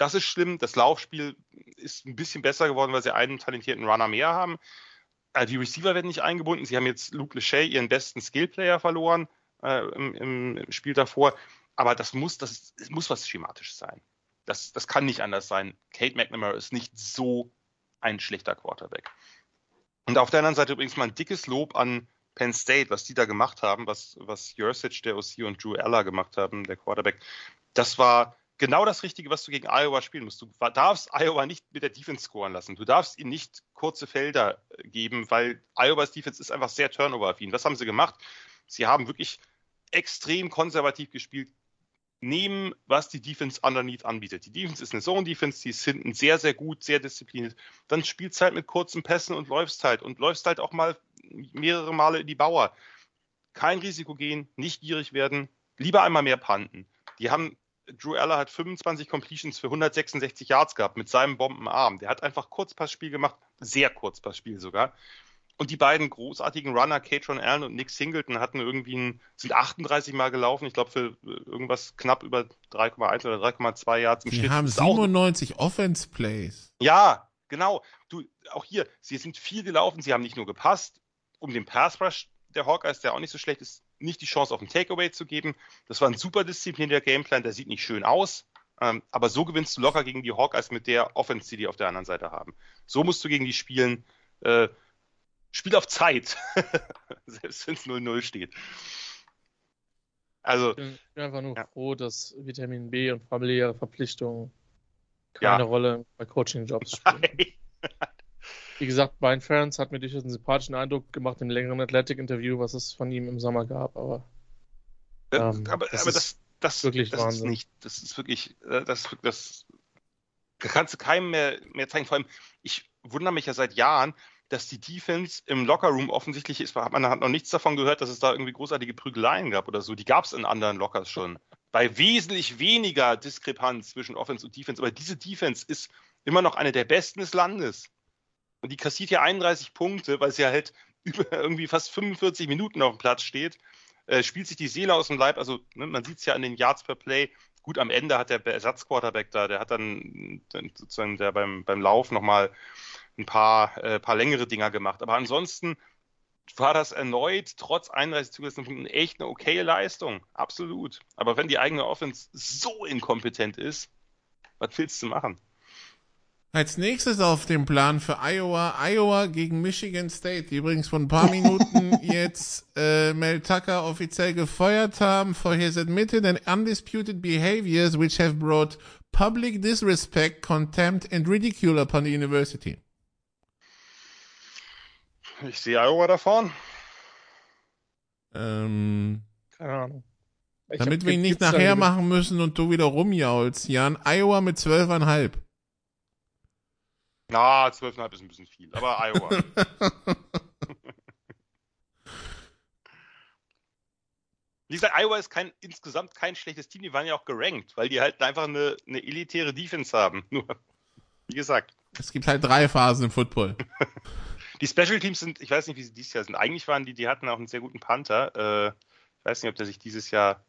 das ist schlimm. Das Laufspiel ist ein bisschen besser geworden, weil sie einen talentierten Runner mehr haben. Äh, die Receiver werden nicht eingebunden. Sie haben jetzt Luke Lachey, ihren besten Skillplayer, verloren äh, im, im, Spiel davor. Aber das muss, das, das muss was Schematisches sein. Das, das kann nicht anders sein. Kate McNamara ist nicht so ein schlechter Quarterback. Und auf der anderen Seite übrigens mal ein dickes Lob an Penn State, was die da gemacht haben, was, was Jursic, der OC und Drew Eller gemacht haben, der Quarterback. Das war genau das Richtige, was du gegen Iowa spielen musst. Du darfst Iowa nicht mit der Defense scoren lassen. Du darfst ihnen nicht kurze Felder äh, geben, weil Iowas Defense ist einfach sehr turnover-affin. Was haben sie gemacht? Sie haben wirklich extrem konservativ gespielt, nehmen, was die Defense underneath anbietet. Die Defense ist eine Zone-Defense, die ist hinten sehr, sehr gut, sehr diszipliniert. Dann spielst halt mit kurzen Pässen und läufst halt und läufst halt auch mal mehrere Male in die Bauer. Kein Risiko gehen, nicht gierig werden, lieber einmal mehr panten. Die haben Drew Aller hat 25 Completions für 166 Yards gehabt mit seinem Bombenarm. Der hat einfach Kurzpassspiel gemacht, sehr Kurzpassspiel sogar. Und die beiden großartigen Runner, Katron Allen und Nick Singleton, hatten irgendwie ein, sind 38 Mal gelaufen. Ich glaube, für äh, irgendwas knapp über 3,1 oder 3,2 Yards im die Schnitt. Haben 97 Offense Plays. Ja, genau. Du, auch hier, sie sind viel gelaufen. Sie haben nicht nur gepasst, um den Pass Rush der Hawkeyes, der auch nicht so schlecht ist, nicht die Chance auf ein Takeaway zu geben. Das war ein super disziplinierter Gameplan, der sieht nicht schön aus. Ähm, aber so gewinnst du locker gegen die Hawkeyes mit der Offense, die die auf der anderen Seite haben. So musst du gegen die spielen. Äh, Spiel auf Zeit. Selbst wenn es 0-0 steht. Also, ich bin, einfach nur ja. froh, dass Vitamin B und familiäre Verpflichtungen keine ja. Rolle bei Coaching-Jobs spielen. Wie gesagt, Brian Ferentz hat mir durchaus einen sympathischen Eindruck gemacht im längeren Athletic-Interview, was es von ihm im Sommer gab, aber. Ähm, aber, das, aber das, das, wirklich das Wahnsinn. ist nicht, das ist wirklich, äh, das, das kannst du keinem mehr, mehr zeigen. Vor allem, ich wundere mich ja seit Jahren, dass die Defense im Lockerroom offensichtlich ist. Man hat noch nichts davon gehört, dass es da irgendwie großartige Prügeleien gab oder so. Die gab es in anderen Lockers schon. Bei wesentlich weniger Diskrepanz zwischen Offense und Defense. Aber diese Defense ist immer noch eine der besten des Landes. Und die kassiert ja 31 Punkte, weil sie halt über irgendwie fast 45 Minuten auf dem Platz steht. Äh, spielt sich die Seele aus dem Leib. Also ne, man sieht es ja an den Yards per Play. Gut, am Ende hat der Ersatzquarterback da, der hat dann, dann sozusagen der beim, beim Lauf nochmal ein paar, äh, paar längere Dinger gemacht. Aber ansonsten war das erneut trotz 31 zugelassenen Punkten echt eine okaye Leistung. Absolut. Aber wenn die eigene Offense so inkompetent ist, was willst du machen? Als nächstes auf dem Plan für Iowa, Iowa gegen Michigan State, die übrigens vor ein paar Minuten jetzt äh, Mel Tucker offiziell gefeuert haben for his admitted and undisputed behaviors which have brought public disrespect, contempt and ridicule upon the university. Ich sehe Iowa da vorn. Ähm, Keine Ahnung. Ich damit wir ihn nicht nachher machen müssen und du wieder rumjaulst, Jan. Iowa mit zwölfeinhalb. Na, 12,5 ist ein bisschen viel, aber Iowa. Wie gesagt, Iowa ist kein, insgesamt kein schlechtes Team, die waren ja auch gerankt, weil die halt einfach eine, eine elitäre Defense haben. Nur, wie gesagt, Es gibt halt drei Phasen im Football. die Special Teams sind, ich weiß nicht, wie sie dieses Jahr sind. Eigentlich waren die, die hatten auch einen sehr guten Panther. Äh, ich weiß nicht, ob der sich dieses Jahr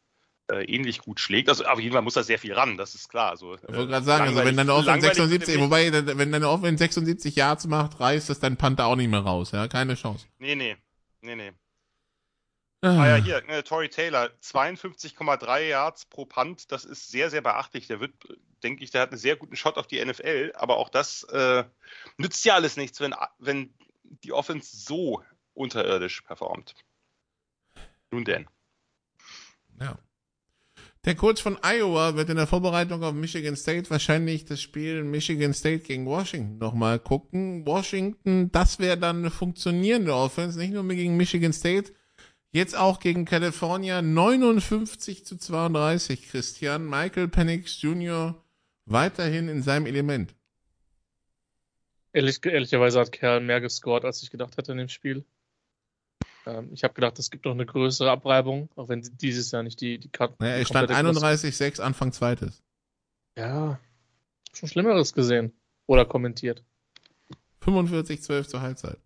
äh, ähnlich gut schlägt. Also auf jeden Fall muss da sehr viel ran, das ist klar. Also, Ich wollte gerade sagen, also wenn deine Offense 76, wobei, wenn deine Offense 76 Yards macht, reißt das dein Panther auch nicht mehr raus, ja? Keine Chance. Nee, nee. Nee, nee. Ah ja, hier, äh, Tory Taylor, 52,3 Yards pro Punt, das ist sehr, sehr beachtlich. Der wird, denke ich, der hat einen sehr guten Shot auf die NFL, aber auch das äh, nützt ja alles nichts, wenn, wenn die Offense so unterirdisch performt. Nun denn. Ja. Der Coach von Iowa wird in der Vorbereitung auf Michigan State wahrscheinlich das Spiel Michigan State gegen Washington nochmal gucken. Washington, das wäre dann eine funktionierende Offense, nicht nur gegen Michigan State, jetzt auch gegen California 59 zu 32. Christian Michael Penix Jr. weiterhin in seinem Element. Ehrlich, ehrlicherweise hat Kerl mehr gescored, als ich gedacht hätte in dem Spiel. Ähm, ich habe gedacht, es gibt noch eine größere Abreibung, auch wenn sie dieses Jahr nicht die, die Karten. Naja, er stand komplette 31-6 Anfang zweites. Ja, schon Schlimmeres gesehen oder kommentiert. 45-12 zur Halbzeit.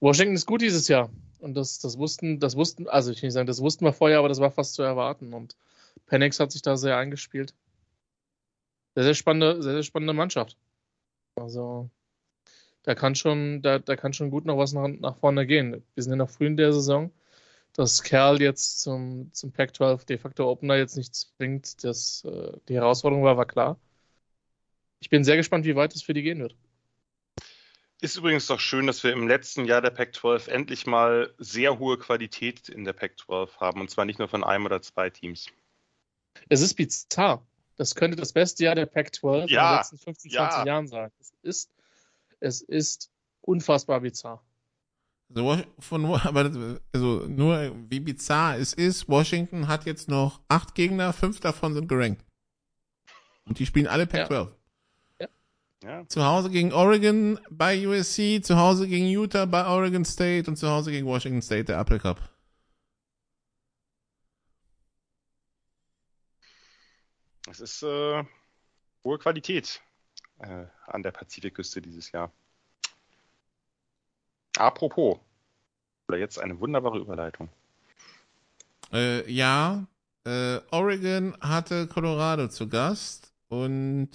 Washington ist gut dieses Jahr. Und das, das wussten, das wussten, also ich will nicht sagen, das wussten wir vorher, aber das war fast zu erwarten. Und Penix hat sich da sehr eingespielt. Sehr, sehr spannende, sehr, sehr spannende Mannschaft. Also, da kann schon, da, da kann schon gut noch was nach, nach vorne gehen. Wir sind ja noch früh in der Saison. Dass Kerl jetzt zum, zum Pac-12 de facto Opener jetzt nicht zwingt, das, äh, die Herausforderung war, war klar. Ich bin sehr gespannt, wie weit es für die gehen wird. Ist übrigens doch schön, dass wir im letzten Jahr der Pac-12 endlich mal sehr hohe Qualität in der Pac-12 haben. Und zwar nicht nur von einem oder zwei Teams. Es ist bizarr. Das könnte das beste Jahr der Pac-12 Ja, in den letzten 15, 20 ja. Jahren sein. Es ist, es ist unfassbar bizarr. So, von, aber, also nur wie bizarr es ist, Washington hat jetzt noch acht Gegner, fünf davon sind gerankt. Und die spielen alle Pac-12. Ja. Zu Hause gegen Oregon bei USC, zu Hause gegen Utah bei Oregon State und zu Hause gegen Washington State, der Apple Cup. Es ist äh, hohe Qualität äh, an der Pazifikküste dieses Jahr. Apropos, oder jetzt eine wunderbare Überleitung. Äh, ja, äh, Oregon hatte Colorado zu Gast und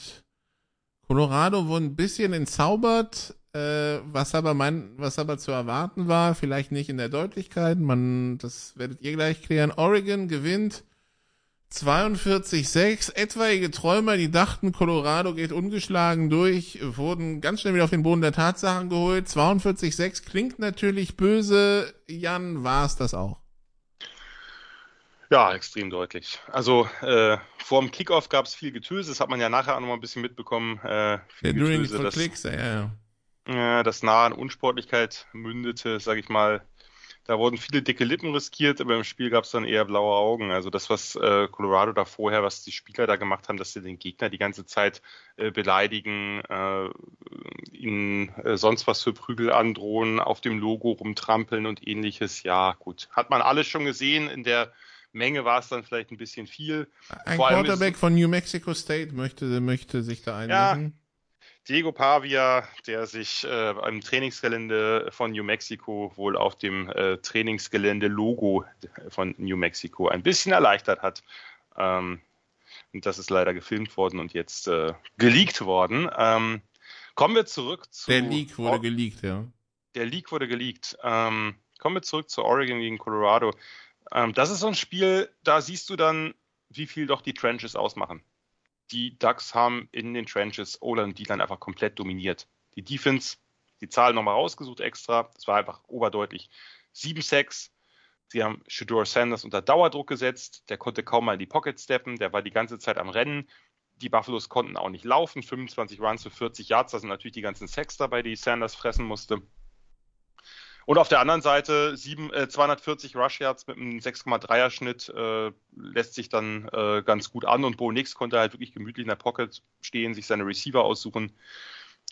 Colorado wurde ein bisschen entzaubert, äh, was aber mein, was aber zu erwarten war, vielleicht nicht in der Deutlichkeit, man, das werdet ihr gleich klären. Oregon gewinnt 42-6. Etwaige Träumer, die dachten, Colorado geht ungeschlagen durch, wurden ganz schnell wieder auf den Boden der Tatsachen geholt. 42-6 klingt natürlich böse. Jan, war es das auch? Ja, extrem deutlich. Also äh, vor dem Kickoff gab es viel Getöse, das hat man ja nachher auch noch mal ein bisschen mitbekommen. Äh, viel Der Getöse, das, Clicks, ja, ja. äh, das nah an Unsportlichkeit mündete, sag ich mal. Da wurden viele dicke Lippen riskiert, aber im Spiel gab es dann eher blaue Augen. Also das, was äh, Colorado da vorher, was die Spieler da gemacht haben, dass sie den Gegner die ganze Zeit äh, beleidigen, äh, ihnen äh, sonst was für Prügel androhen, auf dem Logo rumtrampeln und ähnliches. Ja, gut. Hat man alles schon gesehen. In der Menge war es dann vielleicht ein bisschen viel. Ein Quarterback ist- von New Mexico State möchte, möchte sich da einlegen. Diego Pavia, der sich äh, am Trainingsgelände von New Mexico wohl auf dem äh, Trainingsgelände-Logo von New Mexico ein bisschen erleichtert hat. Ähm, und das ist leider gefilmt worden und jetzt äh, geleakt worden. Ähm, kommen wir zurück zu. Der Leak wurde geleakt, ja. Der Leak wurde geleakt. Ähm, kommen wir zurück zu Oregon gegen Colorado. Ähm, das ist so ein Spiel, da siehst du dann, wie viel doch die Trenches ausmachen. Die Ducks haben in den Trenches O-Line und D-Line einfach komplett dominiert. Die Defense, die Zahlen nochmal rausgesucht extra, das war einfach oberdeutlich. 7 Sacks, sie haben Shador Sanders unter Dauerdruck gesetzt, der konnte kaum mal in die Pocket steppen, der war die ganze Zeit am Rennen. Die Buffaloes konnten auch nicht laufen, 25 Runs für 40 Yards, da sind natürlich die ganzen Sacks dabei, die Sanders fressen musste. Und auf der anderen Seite sieben, äh, 240 Rush Yards mit einem 6,3er Schnitt äh, lässt sich dann äh, ganz gut an und Bo Nix konnte halt wirklich gemütlich in der Pocket stehen, sich seine Receiver aussuchen.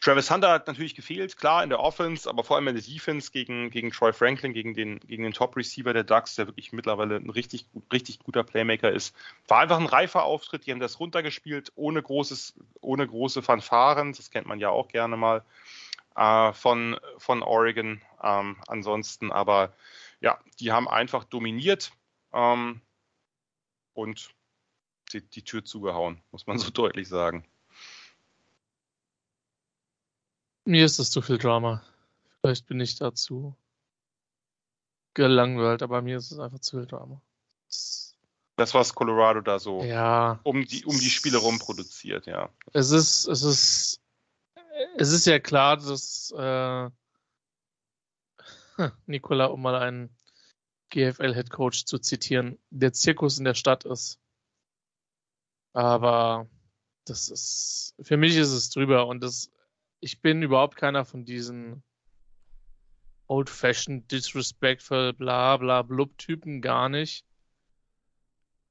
Travis Hunter hat natürlich gefehlt, klar in der Offense, aber vor allem in der Defense gegen, gegen Troy Franklin, gegen den, gegen den Top-Receiver der Ducks, der wirklich mittlerweile ein richtig, richtig guter Playmaker ist. War einfach ein reifer Auftritt, die haben das runtergespielt, ohne großes, ohne große Fanfaren, das kennt man ja auch gerne mal äh, von, von Oregon. Ähm, ansonsten, aber ja, die haben einfach dominiert ähm, und die, die Tür zugehauen, muss man so deutlich sagen. Mir ist das zu viel Drama. Vielleicht bin ich dazu gelangweilt, aber mir ist es einfach zu viel Drama. Das, was Colorado da so ja, um die, um die Spiele rum produziert, ja. Es ist, es ist es ist ja klar, dass äh, Nikola, um mal einen GFL-Headcoach zu zitieren, der Zirkus in der Stadt ist. Aber das ist, für mich ist es drüber und das, ich bin überhaupt keiner von diesen old-fashioned, disrespectful, bla bla blub Typen gar nicht.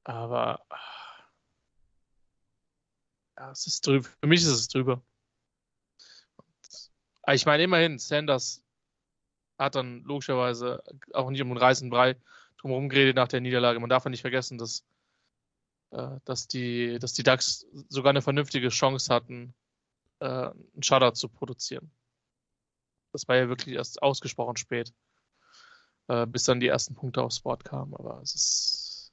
Aber ja, es ist drüber. Für mich ist es drüber. Aber ich meine, immerhin, Sanders hat dann logischerweise auch nicht um den reißen Brei drumherum geredet nach der Niederlage. Man darf ja nicht vergessen, dass, äh, dass, die, dass die Ducks sogar eine vernünftige Chance hatten, äh, einen Shutter zu produzieren. Das war ja wirklich erst ausgesprochen spät, äh, bis dann die ersten Punkte aufs Board kamen. Aber es ist.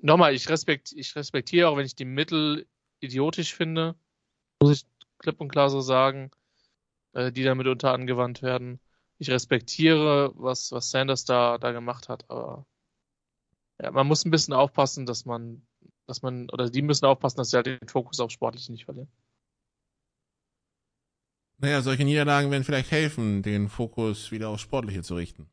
Nochmal, ich, respekt, ich respektiere, auch wenn ich die Mittel idiotisch finde, muss ich klipp und klar so sagen äh, die damit unter angewandt werden. Ich respektiere, was, was Sanders da, da gemacht hat, aber ja, man muss ein bisschen aufpassen, dass man, dass man, oder die müssen aufpassen, dass sie halt den Fokus auf Sportliche nicht verlieren. Naja, solche Niederlagen werden vielleicht helfen, den Fokus wieder auf Sportliche zu richten.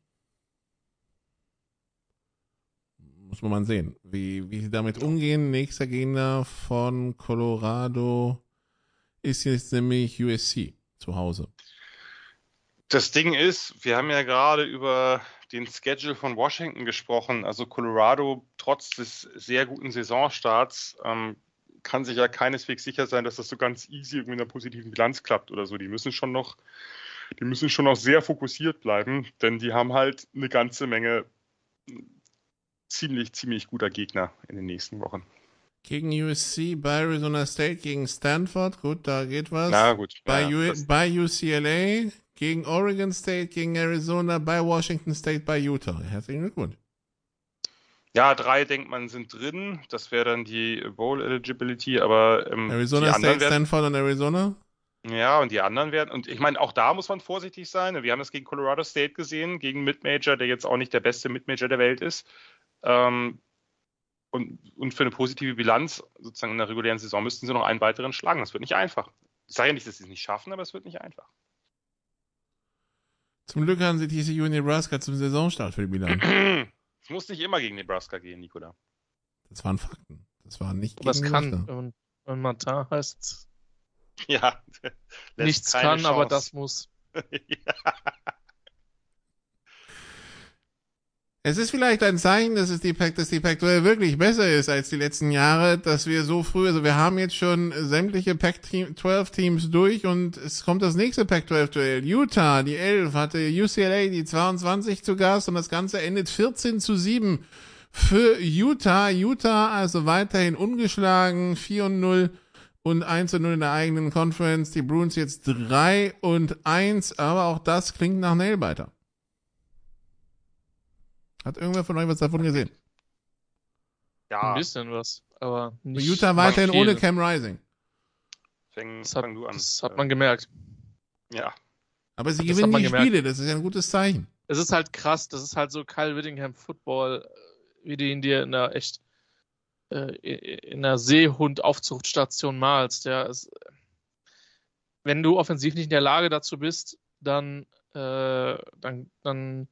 Muss man mal sehen, wie, wie sie damit umgehen. Nächster Gegner von Colorado ist jetzt nämlich USC zu Hause. Das Ding ist, wir haben ja gerade über den Schedule von Washington gesprochen. Also Colorado, trotz des sehr guten Saisonstarts, ähm, kann sich ja keineswegs sicher sein, dass das so ganz easy irgendwie in einer positiven Bilanz klappt oder so. Die müssen schon noch, die müssen schon noch sehr fokussiert bleiben, denn die haben halt eine ganze Menge ziemlich, ziemlich guter Gegner in den nächsten Wochen. Gegen USC, bei Arizona State, gegen Stanford, gut, da geht was. Na gut. Bei, ja, bei UCLA, gegen Oregon State, gegen Arizona, bei Washington State, bei Utah. Herzlichen Glückwunsch. Ja, drei denkt man sind drin. Das wäre dann die Bowl Eligibility, aber ähm, Arizona State, werden, Stanford und Arizona. Ja, und die anderen werden, und ich meine, auch da muss man vorsichtig sein. Wir haben das gegen Colorado State gesehen, gegen Midmajor, der jetzt auch nicht der beste Midmajor der Welt ist. Ähm, und, und für eine positive Bilanz sozusagen in der regulären Saison müssten sie noch einen weiteren schlagen. Das wird nicht einfach. Ich sage ja nicht, dass sie es nicht schaffen, aber es wird nicht einfach. Zum Glück haben sie TCU und Nebraska zum Saisonstart für die Bilanz. Es muss nicht immer gegen Nebraska gehen, Nikola. Das waren Fakten. Das war nicht gegen Das kann. Und, und Martin heißt. Ja. Nichts kann, Chance. aber das muss. ja. Es ist vielleicht ein Zeichen, dass es die dass die Pac-12 wirklich besser ist als die letzten Jahre, dass wir so früh, also wir haben jetzt schon sämtliche Pac-12 Teams durch und es kommt das nächste Pac-12 Duell. Utah, die 11, hatte UCLA die 22 zu Gast und das Ganze endet 14 zu 7 für Utah. Utah also weiterhin ungeschlagen, 4 und 0 und 1 und 0 in der eigenen Conference. Die Bruins jetzt 3 und 1, aber auch das klingt nach Nailbiter. Hat irgendwer von euch was davon gesehen? Ja. Ein bisschen was, aber nicht Utah weiterhin viel. ohne Cam Rising. Fäng, das hat, fang du an. Das hat man gemerkt. Ja. Aber sie das gewinnen die gemerkt. Spiele, das ist ja ein gutes Zeichen. Es ist halt krass, das ist halt so Kyle Whittingham Football, wie du ihn dir in der echt äh, in einer Seehund-Aufzuchtstation malst. Ja, es, wenn du offensiv nicht in der Lage dazu bist, dann, äh, dann, dann,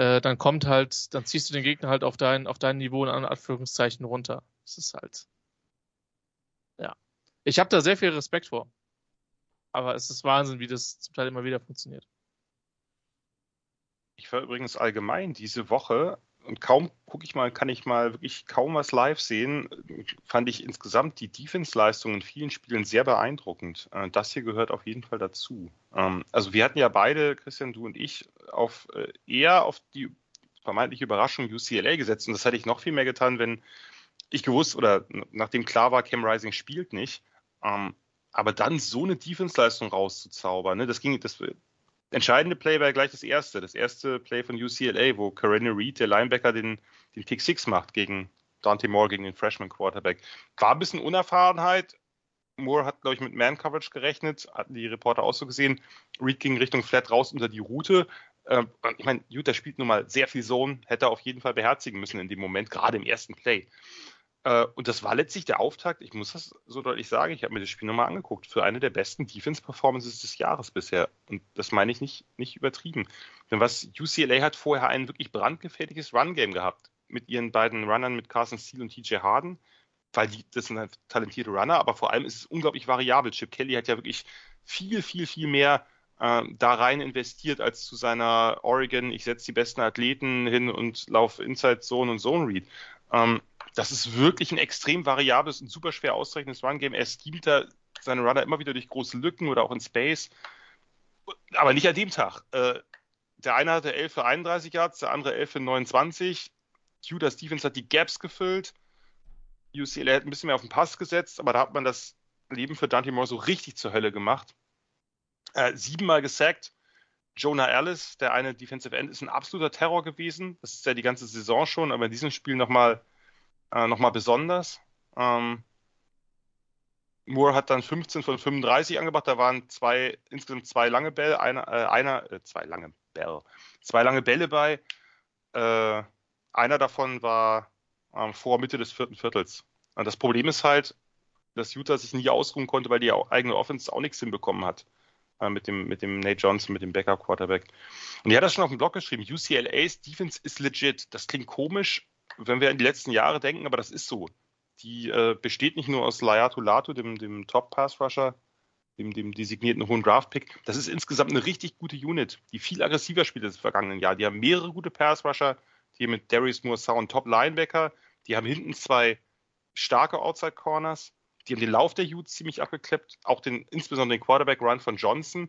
äh, dann kommt halt, dann ziehst du den Gegner halt auf dein, auf dein Niveau in Anführungszeichen runter. Das ist halt. Ja. Ich habe da sehr viel Respekt vor. Aber es ist Wahnsinn, wie das zum Teil immer wieder funktioniert. Ich war übrigens allgemein diese Woche und kaum gucke ich mal, kann ich mal wirklich kaum was live sehen, fand ich insgesamt die Defense-Leistung in vielen Spielen sehr beeindruckend. Äh, das hier gehört auf jeden Fall dazu. Ähm, also wir hatten ja beide, Christian, du und ich, auf äh, eher auf die vermeintliche Überraschung UCLA gesetzt und das hätte ich noch viel mehr getan, wenn ich gewusst oder nachdem klar war, Cam Rising spielt nicht. Ähm, aber dann so eine Defense-Leistung rauszuzaubern, ne, das ging, das entscheidende Play war gleich das erste. Das erste Play von UCLA, wo Karen Reed, der Linebacker, den, den Pick Six macht gegen Dante Moore, gegen den Freshman Quarterback. War ein bisschen Unerfahrenheit. Moore hat, glaube ich, mit Man-Coverage gerechnet, hatten die Reporter auch so gesehen. Reed ging Richtung Flat raus unter die Route. Ähm, ich meine, Utah spielt nun mal sehr viel Zone, hätte er auf jeden Fall beherzigen müssen in dem Moment, gerade im ersten Play. Äh, und das war letztlich der Auftakt, ich muss das so deutlich sagen, ich habe mir das Spiel nochmal angeguckt, für eine der besten Defense-Performances des Jahres bisher. Und das meine ich nicht, nicht übertrieben. Denn was UCLA hat vorher ein wirklich brandgefährliches Run-Game gehabt. Mit ihren beiden Runnern, mit Carson Steele und TJ Harden. Weil die, das sind halt talentierte Runner, aber vor allem ist es unglaublich variabel. Chip Kelly hat ja wirklich viel, viel, viel mehr äh, da rein investiert als zu seiner Oregon, ich setze die besten Athleten hin und laufe Inside Zone und Zone Read. Ähm, das ist wirklich ein extrem variables und super schwer auszurechnendes Run-Game. Er schemt da seine Runner immer wieder durch große Lücken oder auch in Space. Aber nicht an dem Tag. Äh, der eine hatte 11 für 31 Yards, der andere 11 für 29. Judas Stevens hat die Gaps gefüllt. UCLA hat ein bisschen mehr auf den Pass gesetzt, aber da hat man das Leben für Dante Moore so richtig zur Hölle gemacht. Äh, siebenmal gesackt. Jonah Ellis, der eine Defensive End, ist ein absoluter Terror gewesen. Das ist ja die ganze Saison schon, aber in diesem Spiel nochmal äh, nochmal besonders. Ähm, Moore hat dann 15 von 35 angebracht. Da waren zwei, insgesamt zwei lange Bälle, einer, äh, einer äh, zwei lange Bälle, zwei lange Bälle bei. Äh, einer davon war ähm, vor Mitte des vierten Viertels. Und das Problem ist halt, dass Utah sich nie ausruhen konnte, weil die eigene Offense auch nichts hinbekommen hat. Äh, mit, dem, mit dem Nate Johnson, mit dem Backup Quarterback. Und die hat das schon auf dem Blog geschrieben. UCLA's Defense ist legit. Das klingt komisch, wenn wir an die letzten Jahre denken, aber das ist so. Die äh, besteht nicht nur aus Layatu Latu, dem, dem Top-Pass-Rusher, dem, dem designierten hohen Draft-Pick. Das ist insgesamt eine richtig gute Unit, die viel aggressiver spielt als im vergangenen Jahr. Die haben mehrere gute Pass-Rusher, die mit Darius Moore Sound Top-Linebacker, die haben hinten zwei starke Outside-Corners, die haben den Lauf der Utes ziemlich abgekleppt, auch den, insbesondere den Quarterback-Run von Johnson.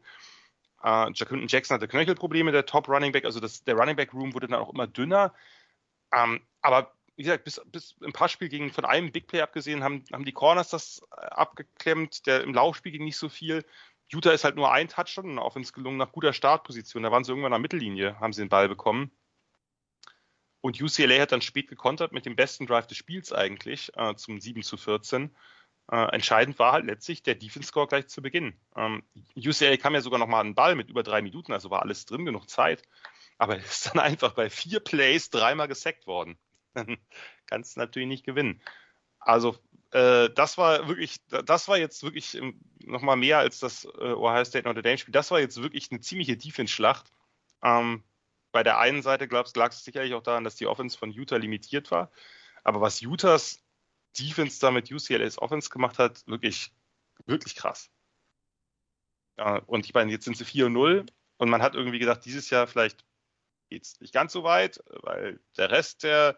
Äh, Jackson hatte Knöchelprobleme, der Top-Running Back, also das, der Running Back-Room wurde dann auch immer dünner. Ähm, aber wie gesagt, bis, bis im Passspiel gegen von einem Big Play abgesehen, haben, haben die Corners das äh, abgeklemmt. Der, Im Laufspiel ging nicht so viel. Utah ist halt nur ein Touchdown auf uns gelungen nach guter Startposition. Da waren sie irgendwann an der Mittellinie, haben sie den Ball bekommen. Und UCLA hat dann spät gekontert mit dem besten Drive des Spiels eigentlich, äh, zum 7 zu 14. Äh, entscheidend war halt letztlich der Defense-Score gleich zu Beginn. Ähm, UCLA kam ja sogar noch mal an den Ball mit über drei Minuten, also war alles drin, genug Zeit aber ist dann einfach bei vier Plays dreimal gesackt worden. Dann kannst du natürlich nicht gewinnen. Also äh, das war wirklich, das war jetzt wirklich nochmal mehr als das äh, Ohio State Notre Dame Spiel. Das war jetzt wirklich eine ziemliche Defense-Schlacht. Ähm, bei der einen Seite lag es sicherlich auch daran, dass die Offense von Utah limitiert war. Aber was Utahs Defense da mit UCLA's Offense gemacht hat, wirklich, wirklich krass. Ja, und ich meine, jetzt sind sie 4-0 und man hat irgendwie gedacht, dieses Jahr vielleicht geht es nicht ganz so weit, weil der Rest der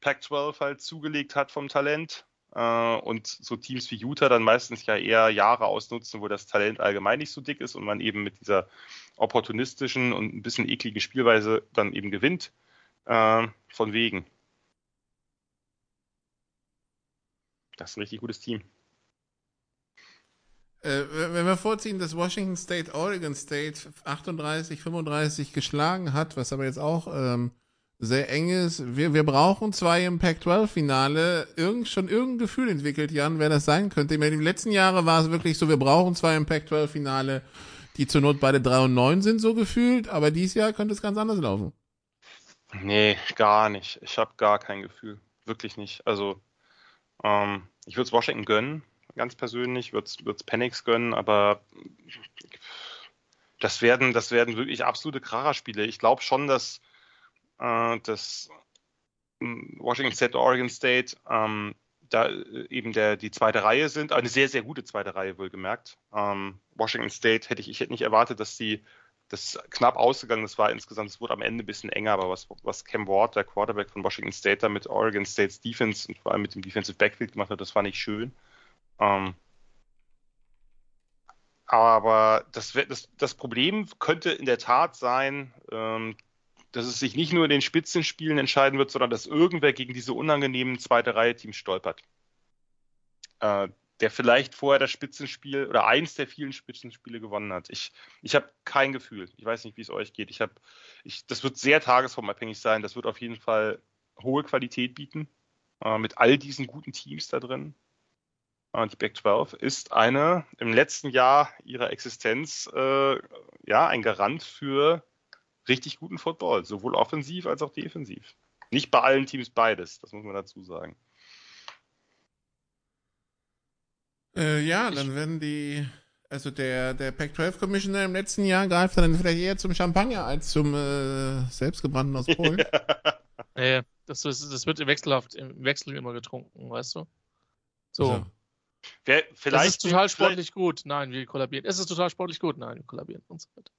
Pac-12 halt zugelegt hat vom Talent. Äh, und so Teams wie Utah dann meistens ja eher Jahre ausnutzen, wo das Talent allgemein nicht so dick ist und man eben mit dieser opportunistischen und ein bisschen ekligen Spielweise dann eben gewinnt. Äh, von wegen. Das ist ein richtig gutes Team. Äh, wenn wir vorziehen, dass Washington State Oregon State 38, 35 geschlagen hat, was aber jetzt auch ähm, sehr eng ist, wir, wir brauchen zwei im Pac-12-Finale. Irgend, schon irgendein Gefühl entwickelt, Jan, wer das sein könnte. Meine, die letzten Jahre war es wirklich so, wir brauchen zwei im Pac-12-Finale, die zur Not beide 3 und 9 sind, so gefühlt, aber dieses Jahr könnte es ganz anders laufen. Nee, gar nicht. Ich habe gar kein Gefühl. Wirklich nicht. Also Ähm, ich würde es Washington gönnen, ganz persönlich, würde es Panics gönnen, aber das werden, das werden wirklich absolute Kracherspiele. Ich glaube schon, dass, äh, dass hm, Washington State, Oregon State ähm, da äh, eben der, die zweite Reihe sind, eine sehr, sehr gute zweite Reihe wohlgemerkt. Ähm, Washington State hätte ich, ich hätte nicht erwartet, dass die das knapp ausgegangen das war insgesamt, es wurde am Ende ein bisschen enger, aber was, was Cam Ward, der Quarterback von Washington State, da mit Oregon States Defense und vor allem mit dem Defensive Backfield gemacht hat, das fand ich schön. Ähm, aber das, das, das Problem könnte in der Tat sein, ähm, dass es sich nicht nur in den Spitzenspielen entscheiden wird, sondern dass irgendwer gegen diese unangenehmen zweite Reihe-Teams stolpert. Äh, der vielleicht vorher das Spitzenspiel oder eins der vielen Spitzenspiele gewonnen hat. Ich, ich habe kein Gefühl. Ich weiß nicht, wie es euch geht. Ich habe, ich, das wird sehr tagesformabhängig sein. Das wird auf jeden Fall hohe Qualität bieten äh, mit all diesen guten Teams da drin. Äh, die Back 12 ist eine im letzten Jahr ihrer Existenz äh, ja ein Garant für richtig guten Football, sowohl offensiv als auch defensiv. Nicht bei allen Teams beides, das muss man dazu sagen. Äh, ja, dann werden die, also der, der Pac-12 Commissioner im letzten Jahr greift dann vielleicht eher zum Champagner als zum äh, selbstgebrannten aus Polen. ja. das, das wird wechselhaft, im Wechsel immer getrunken, weißt du? So. Also. Wer, vielleicht, das ist total sportlich gut. Nein, wir kollabieren. Es ist total sportlich gut. Nein, wir kollabieren und so weiter.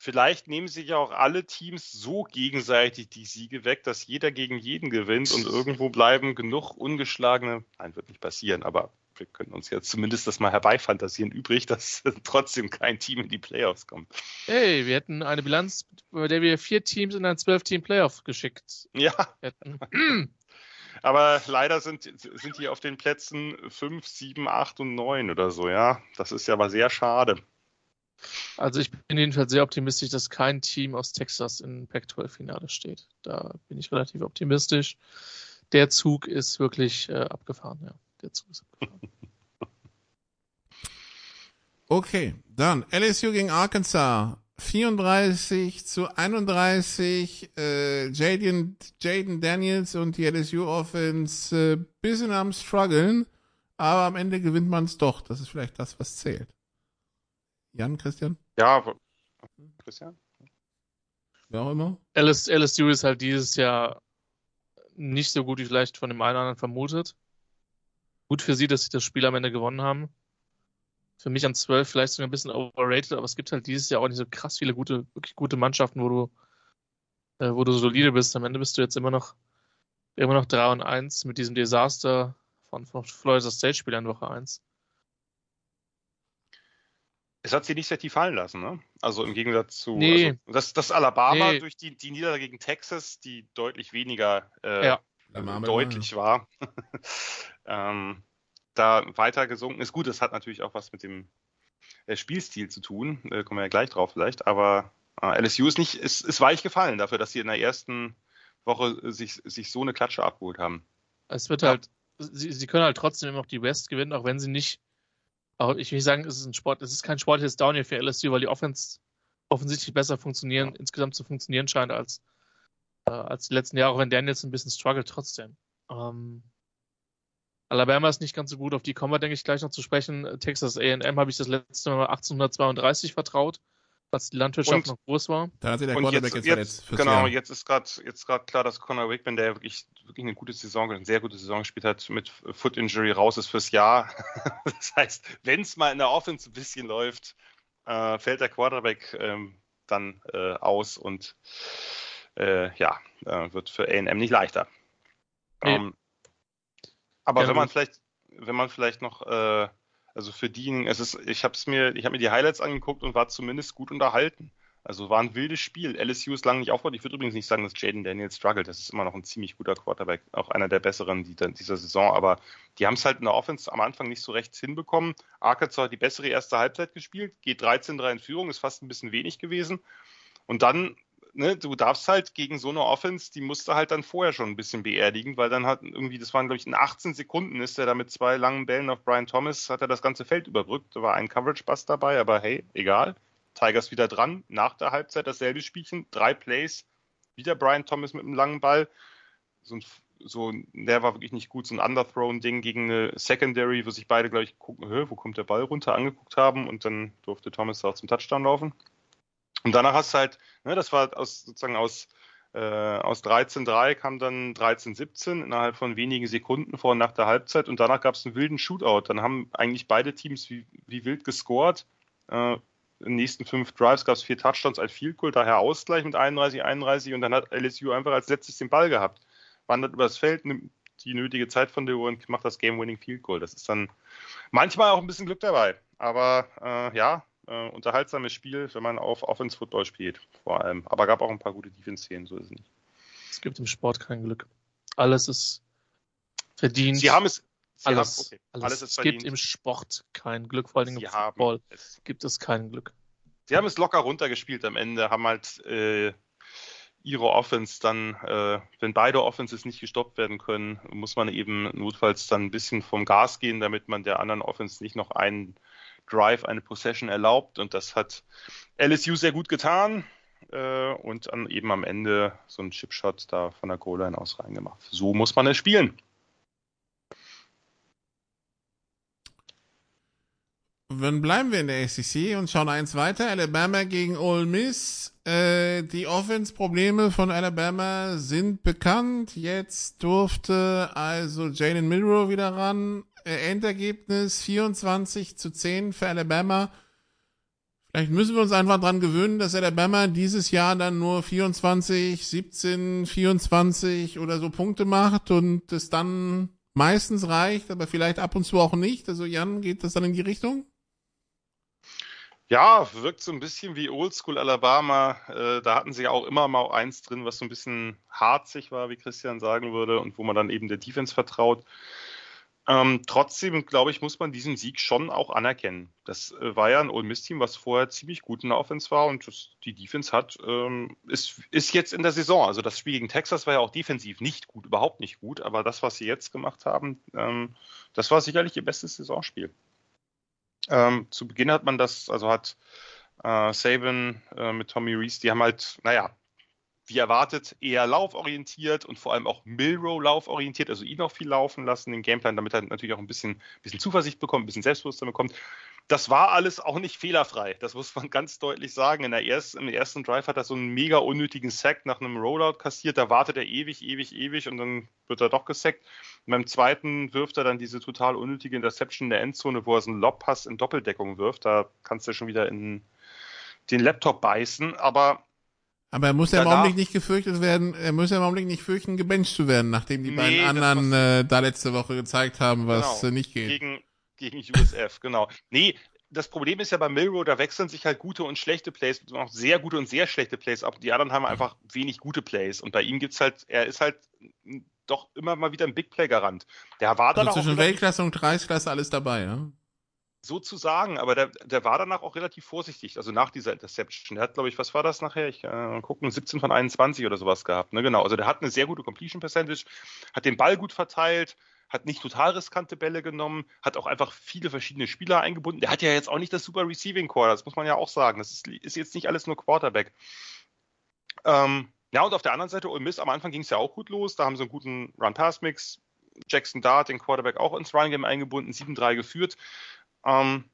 Vielleicht nehmen sich ja auch alle Teams so gegenseitig die Siege weg, dass jeder gegen jeden gewinnt und irgendwo bleiben genug ungeschlagene, nein, wird nicht passieren, aber wir können uns ja zumindest das mal herbeifantasieren übrig, dass trotzdem kein Team in die Playoffs kommt. Hey, wir hätten eine Bilanz, bei der wir vier Teams in ein Zwölf-Team-Playoff geschickt ja. hätten. Aber leider sind, sind die auf den Plätzen 5, 7, 8 und 9 oder so, ja. Das ist ja aber sehr schade. Also ich bin jedenfalls sehr optimistisch, dass kein Team aus Texas im Pac-12-Finale steht. Da bin ich relativ optimistisch. Der Zug ist wirklich äh, abgefahren, ja. Der Zug ist abgefahren. Okay, dann LSU gegen Arkansas. 34 zu 31. Äh, Jaden, Jaden Daniels und die LSU Offense äh, bisschen am struggeln, aber am Ende gewinnt man es doch. Das ist vielleicht das, was zählt. Jan, Christian? Ja, Christian? Wer auch immer. LS, LSU ist halt dieses Jahr nicht so gut wie vielleicht von dem einen oder anderen vermutet. Gut für sie, dass sie das Spiel am Ende gewonnen haben. Für mich an 12 vielleicht sogar ein bisschen overrated, aber es gibt halt dieses Jahr auch nicht so krass viele gute, wirklich gute Mannschaften, wo du, äh, wo du solide bist. Am Ende bist du jetzt immer noch, immer noch 3 und 1 mit diesem Desaster von, von Florida State Spiel in Woche 1. Es hat sie nicht sehr tief fallen lassen, ne? Also im Gegensatz zu nee. also, das, das Alabama nee. durch die, die Niederlage gegen Texas, die deutlich weniger äh, ja. deutlich war, ähm, da weiter gesunken ist. Gut, das hat natürlich auch was mit dem äh, Spielstil zu tun, äh, kommen wir ja gleich drauf vielleicht, aber äh, LSU ist nicht, ist, ist weich gefallen dafür, dass sie in der ersten Woche sich, sich so eine Klatsche abgeholt haben. Es wird ja. halt, sie, sie können halt trotzdem immer noch die West gewinnen, auch wenn sie nicht aber ich will sagen, es ist ein Sport, es ist kein sportliches Downhill für LSU, weil die Offense offensichtlich besser funktionieren, ja. insgesamt zu funktionieren scheint als, äh, als die letzten Jahre, auch wenn Daniels ein bisschen struggelt trotzdem. Ähm, Alabama ist nicht ganz so gut, auf die kommen wir, denke ich, gleich noch zu sprechen. Texas AM habe ich das letzte Mal 1832 vertraut was die Landwirtschaft und, noch groß war. Da hat sich der Quarterback jetzt, jetzt, jetzt Genau, Jahr. jetzt ist gerade jetzt gerade klar, dass Conor Wickman, der wirklich, wirklich eine gute Saison, eine sehr gute Saison gespielt hat, mit Foot Injury raus ist fürs Jahr. das heißt, wenn es mal in der Offense ein bisschen läuft, äh, fällt der Quarterback ähm, dann äh, aus und äh, ja, äh, wird für AM nicht leichter. Nee. Ähm, aber ja, wenn man vielleicht, wenn man vielleicht noch äh, also für die, es ist, ich habe mir, ich habe mir die Highlights angeguckt und war zumindest gut unterhalten. Also war ein wildes Spiel. LSU ist lange nicht aufgehört. Ich würde übrigens nicht sagen, dass Jaden Daniels struggelt. Das ist immer noch ein ziemlich guter Quarterback, auch einer der besseren dieser Saison. Aber die haben es halt in der Offense am Anfang nicht so rechts hinbekommen. Arkansas hat die bessere erste Halbzeit gespielt, geht 13-3 in Führung, ist fast ein bisschen wenig gewesen. Und dann ne, du darfst halt gegen so eine Offense, die musste halt dann vorher schon ein bisschen beerdigen, weil dann hat irgendwie, das waren glaube ich in 18 Sekunden ist er da mit zwei langen Bällen auf Brian Thomas, hat er das ganze Feld überbrückt. Da war ein Coverage-Bus dabei, aber hey, egal. Tigers wieder dran, nach der Halbzeit dasselbe Spielchen, drei Plays, wieder Brian Thomas mit einem langen Ball. So ein so, der war wirklich nicht gut, so ein Underthrown-Ding gegen eine Secondary, wo sich beide gleich gucken, wo kommt der Ball runter, angeguckt haben und dann durfte Thomas auch zum Touchdown laufen. Und danach hast du halt, ne, das war aus, sozusagen aus, äh, aus 13-3 kam dann 13-17 innerhalb von wenigen Sekunden vor und nach der Halbzeit und danach gab es einen wilden Shootout. Dann haben eigentlich beide Teams wie, wie wild gescored. Äh, in den nächsten fünf Drives gab es vier Touchdowns als Field Goal, daher Ausgleich mit 31, 31 und dann hat LSU einfach als letztes den Ball gehabt wandert übers Feld, nimmt die nötige Zeit von der Uhr und macht das Game-Winning Field Goal. Das ist dann manchmal auch ein bisschen Glück dabei. Aber äh, ja, äh, unterhaltsames Spiel, wenn man auf Offense-Football spielt, vor allem. Aber gab auch ein paar gute Defense-Szenen, so ist es nicht. Es gibt im Sport kein Glück. Alles ist verdient. Sie haben es. Sie alles, haben, okay. alles, alles ist es verdient. gibt im Sport kein Glück, vor allem im Football es. gibt es kein Glück. Sie haben es locker runtergespielt am Ende, haben halt äh, ihre Offense dann, äh, wenn beide Offenses nicht gestoppt werden können, muss man eben notfalls dann ein bisschen vom Gas gehen, damit man der anderen Offense nicht noch einen Drive, eine Possession erlaubt. Und das hat LSU sehr gut getan äh, und dann eben am Ende so ein Chipshot da von der Goal-Line aus reingemacht. So muss man es spielen. Dann bleiben wir in der SEC und schauen eins weiter. Alabama gegen Ole Miss. Äh, die Offense-Probleme von Alabama sind bekannt. Jetzt durfte also Jalen Milrow wieder ran. Äh, Endergebnis 24 zu 10 für Alabama. Vielleicht müssen wir uns einfach dran gewöhnen, dass Alabama dieses Jahr dann nur 24, 17, 24 oder so Punkte macht und es dann meistens reicht, aber vielleicht ab und zu auch nicht. Also Jan, geht das dann in die Richtung? Ja, wirkt so ein bisschen wie Oldschool Alabama. Äh, da hatten sie ja auch immer mal eins drin, was so ein bisschen harzig war, wie Christian sagen würde, und wo man dann eben der Defense vertraut. Ähm, trotzdem, glaube ich, muss man diesen Sieg schon auch anerkennen. Das äh, war ja ein Ole Miss-Team, was vorher ziemlich gut in der Offense war und das, die Defense hat, ähm, ist, ist jetzt in der Saison. Also das Spiel gegen Texas war ja auch defensiv nicht gut, überhaupt nicht gut, aber das, was sie jetzt gemacht haben, ähm, das war sicherlich ihr bestes Saisonspiel. Ähm, zu Beginn hat man das, also hat äh, Saban äh, mit Tommy Reese, die haben halt, naja, wie erwartet, eher lauforientiert und vor allem auch Milrow lauforientiert, also ihn auch viel laufen lassen, den Gameplan, damit er natürlich auch ein bisschen, bisschen Zuversicht bekommt, ein bisschen Selbstbewusstsein bekommt. Das war alles auch nicht fehlerfrei. Das muss man ganz deutlich sagen. In der ersten, Im ersten Drive hat er so einen mega unnötigen Sack nach einem Rollout kassiert. Da wartet er ewig, ewig, ewig und dann wird er doch gesackt. Und beim zweiten wirft er dann diese total unnötige Interception in der Endzone, wo er so einen Lobpass in Doppeldeckung wirft. Da kannst du schon wieder in den Laptop beißen. Aber aber er muss ja im Augenblick nicht gefürchtet werden, er muss ja im Augenblick nicht fürchten, gebencht zu werden, nachdem die nee, beiden anderen äh, da letzte Woche gezeigt haben, was genau, äh, nicht geht. Gegen, gegen USF, genau. Nee, das Problem ist ja bei Milrow, da wechseln sich halt gute und schlechte Plays, auch sehr gute und sehr schlechte Plays ab. Die anderen haben einfach wenig gute Plays. Und bei ihm gibt's halt, er ist halt doch immer mal wieder ein Big Play Garant. Der war dann also auch zwischen Weltklasse und Kreisklasse alles dabei, ja? Sozusagen, aber der, der war danach auch relativ vorsichtig, also nach dieser Interception. Der hat, glaube ich, was war das nachher? Ich äh, gucken, 17 von 21 oder sowas gehabt. Ne? Genau, also der hat eine sehr gute Completion Percentage, hat den Ball gut verteilt, hat nicht total riskante Bälle genommen, hat auch einfach viele verschiedene Spieler eingebunden. Der hat ja jetzt auch nicht das super Receiving Core, das muss man ja auch sagen. Das ist, ist jetzt nicht alles nur Quarterback. Ähm, ja, und auf der anderen Seite, Ole Miss, am Anfang ging es ja auch gut los. Da haben sie einen guten Run-Pass-Mix. Jackson Dart, den Quarterback, auch ins Run-Game eingebunden, 7-3 geführt. Ähm,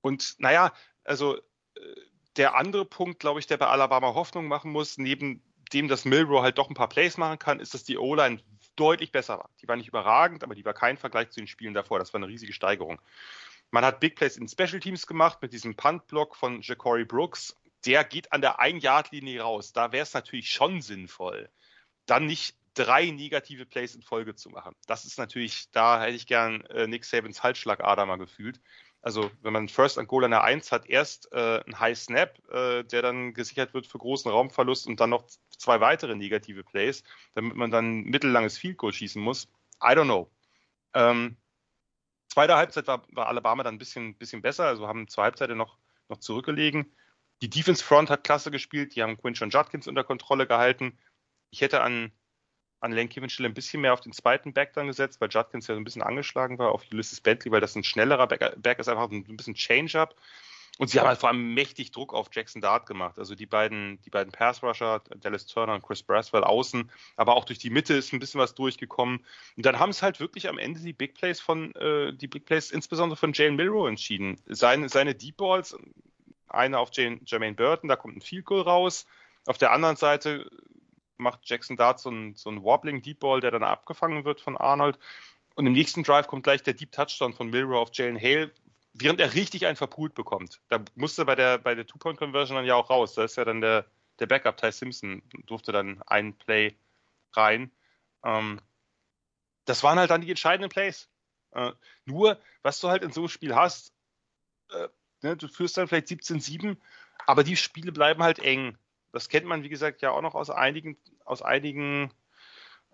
und naja, also äh, der andere Punkt, glaube ich, der bei Alabama Hoffnung machen muss, neben dem, dass Milrow halt doch ein paar Plays machen kann, ist, dass die O-Line deutlich besser war. Die war nicht überragend, aber die war kein Vergleich zu den Spielen davor. Das war eine riesige Steigerung. Man hat Big Plays in Special Teams gemacht mit diesem Punt-Block von Ja'Cory Brooks. Der geht an der Ein-Yard-Linie raus. Da wäre es natürlich schon sinnvoll, dann nicht drei negative Plays in Folge zu machen. Das ist natürlich, da hätte ich gern äh, Nick Sabans Halsschlagader mal gefühlt. Also wenn man First and Goal an der 1 hat, erst äh, ein High Snap, äh, der dann gesichert wird für großen Raumverlust und dann noch zwei weitere negative Plays, damit man dann mittellanges Field Goal schießen muss. I don't know. Ähm, zweite Halbzeit war, war Alabama dann ein bisschen, bisschen besser, also haben zwei Halbzeiten noch, noch zurückgelegen. Die Defense Front hat klasse gespielt, die haben Quinton Judkins unter Kontrolle gehalten. Ich hätte an an Lane Kevin Stelle ein bisschen mehr auf den zweiten Back dann gesetzt, weil Judkins ja so ein bisschen angeschlagen war, auf Ulysses Bentley, weil das ein schnellerer Back, Back ist, einfach ein bisschen Change-up. Und sie haben halt vor allem mächtig Druck auf Jackson Dart gemacht. Also die beiden, die beiden Pass-Rusher, Dallas Turner und Chris Braswell außen, aber auch durch die Mitte ist ein bisschen was durchgekommen. Und dann haben es halt wirklich am Ende die Big Plays von, äh, die Big Plays insbesondere von Jalen Milrow entschieden. Seine, seine Deep Balls, eine auf Jane, Jermaine Burton, da kommt ein Field Goal raus. Auf der anderen Seite macht Jackson Dart so ein, so ein Wobbling Deep Ball, der dann abgefangen wird von Arnold. Und im nächsten Drive kommt gleich der Deep Touchdown von Milrow auf Jalen Hale, während er richtig einen verpult bekommt. Da musste bei der, bei der Two-Point-Conversion dann ja auch raus. Da ist ja dann der, der Backup, Ty Simpson, durfte dann einen Play rein. Ähm, das waren halt dann die entscheidenden Plays. Äh, nur, was du halt in so einem Spiel hast, äh, ne, du führst dann vielleicht 17-7, aber die Spiele bleiben halt eng. Das kennt man, wie gesagt, ja auch noch aus einigen, aus einigen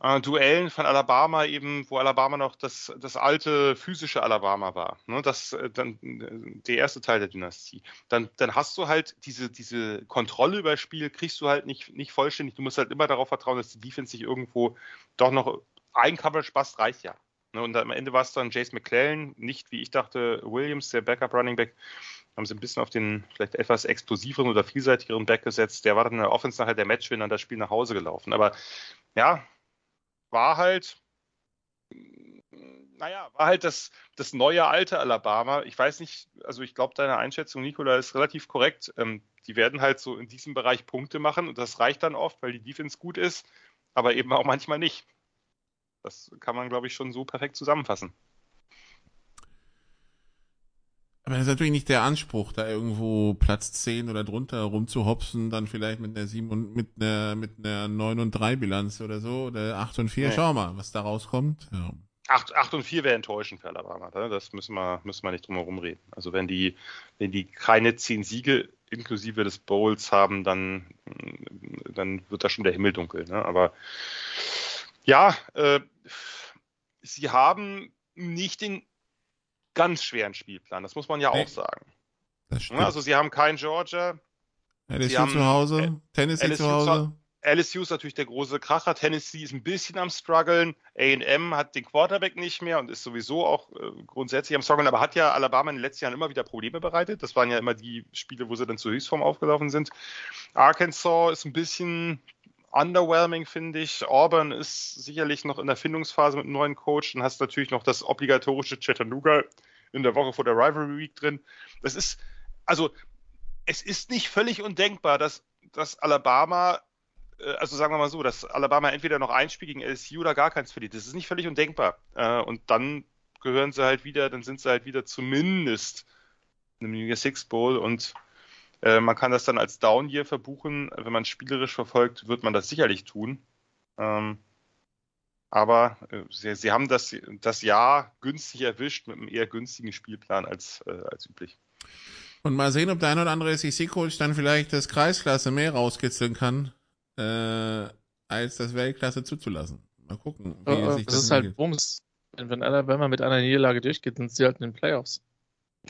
äh, Duellen von Alabama eben, wo Alabama noch das, das alte physische Alabama war. Ne? Das äh, dann äh, der erste Teil der Dynastie. Dann, dann hast du halt diese, diese Kontrolle über das Spiel, kriegst du halt nicht, nicht vollständig. Du musst halt immer darauf vertrauen, dass die Defense sich irgendwo doch noch ein Coverage passt, reicht ja. Ne? Und am Ende war es dann Jace McClellan, nicht wie ich dachte, Williams, der Backup Running Back. Haben sie ein bisschen auf den vielleicht etwas explosiveren oder vielseitigeren Back gesetzt. Der war dann in der Offense nachher der Matchwinner das Spiel nach Hause gelaufen. Aber ja, war halt, naja, war halt das, das neue alte Alabama. Ich weiß nicht, also ich glaube, deine Einschätzung, Nikola, ist relativ korrekt. Ähm, die werden halt so in diesem Bereich Punkte machen und das reicht dann oft, weil die Defense gut ist, aber eben auch manchmal nicht. Das kann man, glaube ich, schon so perfekt zusammenfassen. Aber das ist natürlich nicht der Anspruch, da irgendwo Platz 10 oder drunter rumzuhopsen, dann vielleicht mit einer 7 und mit einer, mit einer 9 und 3 Bilanz oder so, oder 8 und 4. Nee. Schau mal, was da rauskommt. Ja. 8, 8 und 4 wäre enttäuschend für Alabama. Ne? Das müssen wir, müssen wir nicht drum herum reden. Also wenn die, wenn die keine 10 Siege inklusive des Bowls haben, dann, dann wird da schon der Himmel dunkel. Ne? Aber ja, äh, sie haben nicht den ganz schweren Spielplan. Das muss man ja nee. auch sagen. Also sie haben keinen Georgia. LSU haben, zu Hause, Tennessee LSU zu Hause. LSU ist natürlich der große Kracher. Tennessee ist ein bisschen am struggeln. A&M hat den Quarterback nicht mehr und ist sowieso auch äh, grundsätzlich am struggeln, aber hat ja Alabama in den letzten Jahren immer wieder Probleme bereitet. Das waren ja immer die Spiele, wo sie dann zur Höchstform aufgelaufen sind. Arkansas ist ein bisschen underwhelming, finde ich. Auburn ist sicherlich noch in der Findungsphase mit einem neuen Coach. Dann hast du natürlich noch das obligatorische Chattanooga in der Woche vor der Rivalry Week drin. Das ist, also, es ist nicht völlig undenkbar, dass, dass Alabama, äh, also sagen wir mal so, dass Alabama entweder noch ein Spiel gegen LSU oder gar keins verliert. Das ist nicht völlig undenkbar. Äh, und dann gehören sie halt wieder, dann sind sie halt wieder zumindest in einem New Year Six Bowl und äh, man kann das dann als Down Year verbuchen. Wenn man spielerisch verfolgt, wird man das sicherlich tun. Ähm, aber äh, sie, sie, haben das, das Jahr günstig erwischt mit einem eher günstigen Spielplan als, äh, als üblich. Und mal sehen, ob der ein oder andere SEC-Coach dann vielleicht das Kreisklasse mehr rauskitzeln kann, äh, als das Weltklasse zuzulassen. Mal gucken. Wie oh, sich das, das ist halt Bums. Wenn, wenn man mit einer Niederlage durchgeht, sind sie halt in den Playoffs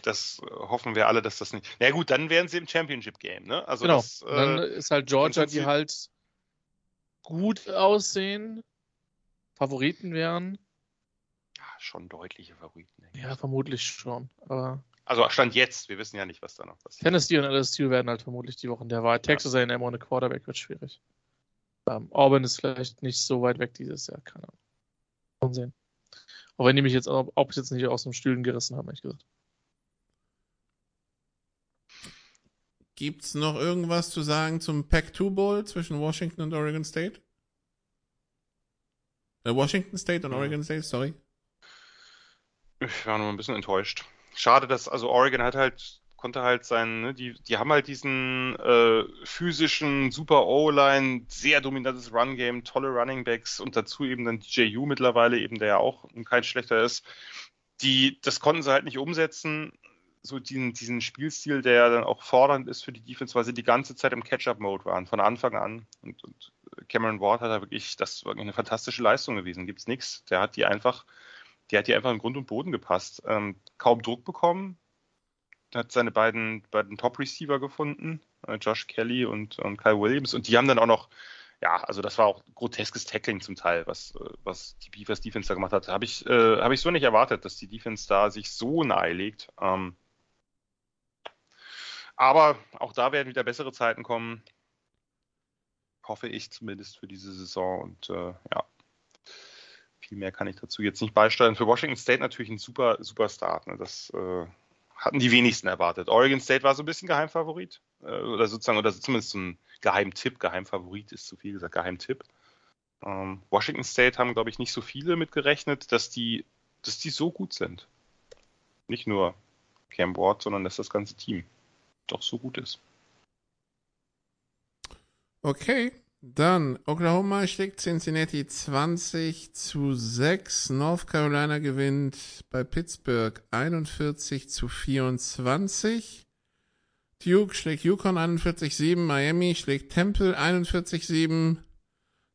das äh, hoffen wir alle, dass das nicht. Na gut, dann wären sie im Championship Game, ne? Also genau. Das, äh, dann ist halt Georgia, die halt gut aussehen, Favoriten wären. Ja, schon deutliche Favoriten. Ja, vermutlich schon. Aber also Stand jetzt, wir wissen ja nicht, was da noch passiert. Tennessee und LSU werden halt vermutlich die Wochen der Wahl. Texas ja. A&M ohne Quarterback wird schwierig. Um, Auburn ist vielleicht nicht so weit weg dieses Jahr, keine Ahnung. Mal sehen. Auch wenn die mich jetzt, ob, ob jetzt nicht aus dem Stühlen gerissen haben, ehrlich gesagt. Gibt's noch irgendwas zu sagen zum Pac-2 Bowl zwischen Washington und Oregon State? Äh, Washington State und Oregon State, sorry. Ich war nur ein bisschen enttäuscht. Schade, dass, also Oregon hat halt, konnte halt sein, ne, die, die haben halt diesen äh, physischen Super O-Line, sehr dominantes Run-Game, tolle Running Backs und dazu eben dann DJU mittlerweile eben, der ja auch kein schlechter ist. Die, das konnten sie halt nicht umsetzen so diesen, diesen Spielstil, der dann auch fordernd ist für die Defense, weil sie die ganze Zeit im Catch-up-Mode waren, von Anfang an. Und, und Cameron Ward hat da wirklich, das war eine fantastische Leistung gewesen, gibt's nichts. Der hat die einfach, die hat die einfach in Grund und Boden gepasst. Ähm, kaum Druck bekommen, hat seine beiden, beiden Top-Receiver gefunden, äh, Josh Kelly und, und Kyle Williams, und die haben dann auch noch ja, also das war auch groteskes Tackling zum Teil, was, was die Beavers Defense da gemacht hat. Habe ich, äh, hab ich so nicht erwartet, dass die Defense da sich so nahe legt. Ähm, Aber auch da werden wieder bessere Zeiten kommen. Hoffe ich zumindest für diese Saison. Und äh, ja, viel mehr kann ich dazu jetzt nicht beisteuern. Für Washington State natürlich ein super, super Start. Ne? Das äh, hatten die wenigsten erwartet. Oregon State war so ein bisschen Geheimfavorit. Äh, oder sozusagen, oder zumindest so ein Geheimtipp. Geheimfavorit ist zu viel gesagt, Geheimtipp. Ähm, Washington State haben, glaube ich, nicht so viele mitgerechnet, dass die, dass die so gut sind. Nicht nur Cam Ward, sondern dass das ganze Team doch so gut ist. Okay, dann Oklahoma schlägt Cincinnati 20 zu 6. North Carolina gewinnt bei Pittsburgh 41 zu 24. Duke schlägt Yukon 41-7, Miami schlägt Temple 41-7,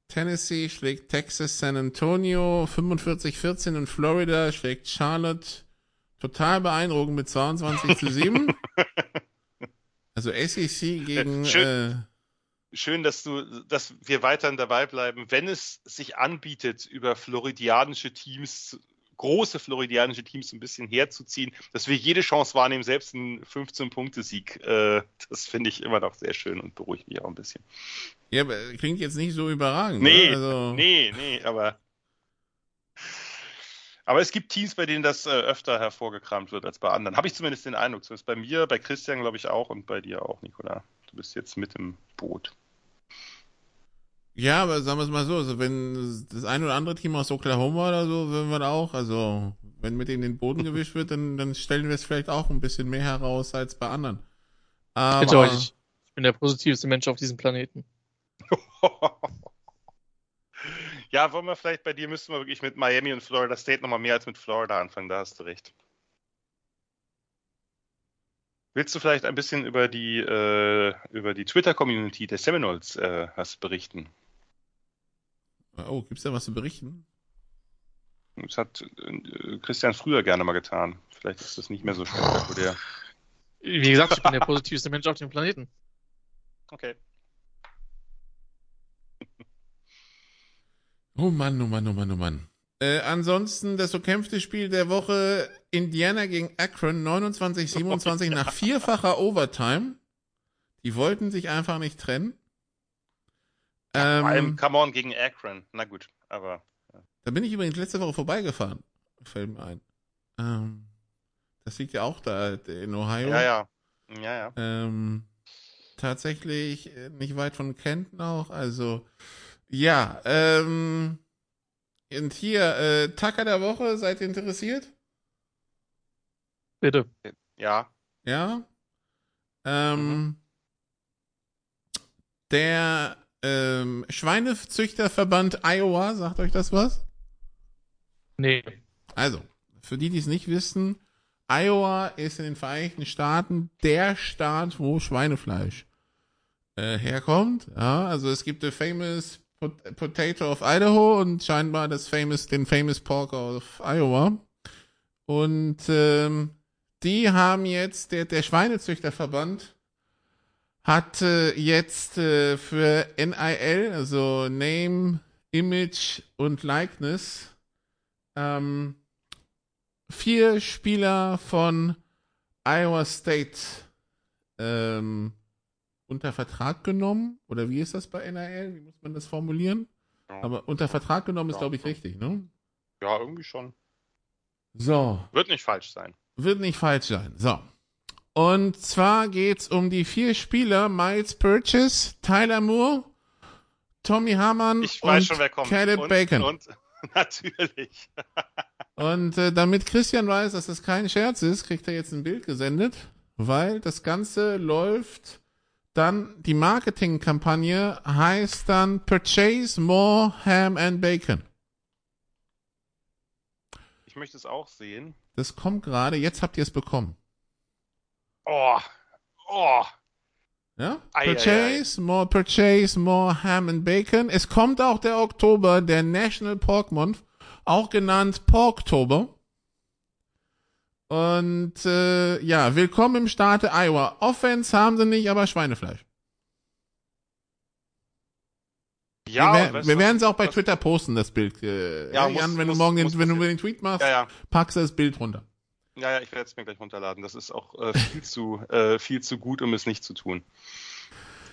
Tennessee schlägt Texas San Antonio 45-14 und Florida schlägt Charlotte total beeindruckend mit 22 zu 7. Also SEC gegen. Schön, äh, schön, dass du, dass wir weiterhin dabei bleiben. Wenn es sich anbietet, über floridianische Teams, große floridianische Teams ein bisschen herzuziehen, dass wir jede Chance wahrnehmen, selbst einen 15-Punkte-Sieg. Äh, das finde ich immer noch sehr schön und beruhigt mich auch ein bisschen. Ja, aber klingt jetzt nicht so überragend. Nee, ne? also... nee, nee, aber aber es gibt Teams, bei denen das äh, öfter hervorgekramt wird als bei anderen. Habe ich zumindest den Eindruck. Zumindest bei mir, bei Christian glaube ich auch und bei dir auch, Nicola. Du bist jetzt mit im Boot. Ja, aber sagen wir es mal so, also wenn das ein oder andere Team aus Oklahoma oder so, würden wir da auch, also wenn mit denen den Boden gewischt wird, dann, dann stellen wir es vielleicht auch ein bisschen mehr heraus als bei anderen. Aber, Bitte euch, ich bin der positivste Mensch auf diesem Planeten. Ja, wollen wir vielleicht bei dir müssen wir wirklich mit Miami und Florida State nochmal mehr als mit Florida anfangen, da hast du recht. Willst du vielleicht ein bisschen über die, äh, über die Twitter-Community der Seminoles äh, was berichten? Oh, gibt es da was zu berichten? Das hat äh, Christian früher gerne mal getan. Vielleicht ist das nicht mehr so spektakulär. Wie gesagt, ich bin der positivste Mensch auf dem Planeten. Okay. Oh Mann, oh Mann, oh Mann, oh Mann. Äh, ansonsten das umkämpfte Spiel der Woche Indiana gegen Akron 29-27 nach vierfacher Overtime. Die wollten sich einfach nicht trennen. Ähm, Vor allem Come on gegen Akron. Na gut, aber. Ja. Da bin ich übrigens letzte Woche vorbeigefahren. Fällt mir ein. Ähm, das liegt ja auch da in Ohio. Ja, ja. Ja, ja. Ähm, tatsächlich äh, nicht weit von Kenton auch. Also ja, ähm, und hier, äh, Tacker der Woche, seid ihr interessiert? Bitte. Ja. Ja? Ähm, mhm. Der ähm, Schweinezüchterverband Iowa, sagt euch das was? Nee. Also, für die, die es nicht wissen, Iowa ist in den Vereinigten Staaten der Staat, wo Schweinefleisch äh, herkommt. Ja, also es gibt The Famous Potato of Idaho und scheinbar das famous, den Famous Pork of Iowa. Und ähm, die haben jetzt, der, der Schweinezüchterverband hat äh, jetzt äh, für NIL, also Name, Image und Likeness, ähm, vier Spieler von Iowa State ähm, unter Vertrag genommen? Oder wie ist das bei NRL? Wie muss man das formulieren? Ja. Aber unter Vertrag genommen ist, ja, glaube ich, richtig, ne? Ja, irgendwie schon. So. Wird nicht falsch sein. Wird nicht falsch sein. So. Und zwar geht's um die vier Spieler, Miles Purchase, Tyler Moore, Tommy Hamann ich weiß und schon, wer kommt. Caleb und, Bacon. Und natürlich. und äh, damit Christian weiß, dass das kein Scherz ist, kriegt er jetzt ein Bild gesendet, weil das Ganze läuft dann die Marketingkampagne heißt dann Purchase More Ham and Bacon. Ich möchte es auch sehen. Das kommt gerade, jetzt habt ihr es bekommen. Oh, oh. Ja? Ei, purchase, ei, ei. more purchase, more ham and bacon. Es kommt auch der Oktober, der National Pork Month, auch genannt Porktober. Und äh, ja, willkommen im Staate Iowa. Offense haben sie nicht, aber Schweinefleisch. Ja, wir, wir, wir werden es auch bei Twitter posten, das Bild. Äh, ja, Jan, muss, wenn, muss, du morgen den, wenn du den Tweet machst, ja, ja. packst du das Bild runter. Ja, ja, ich werde es mir gleich runterladen. Das ist auch äh, viel, zu, äh, viel zu gut, um es nicht zu tun.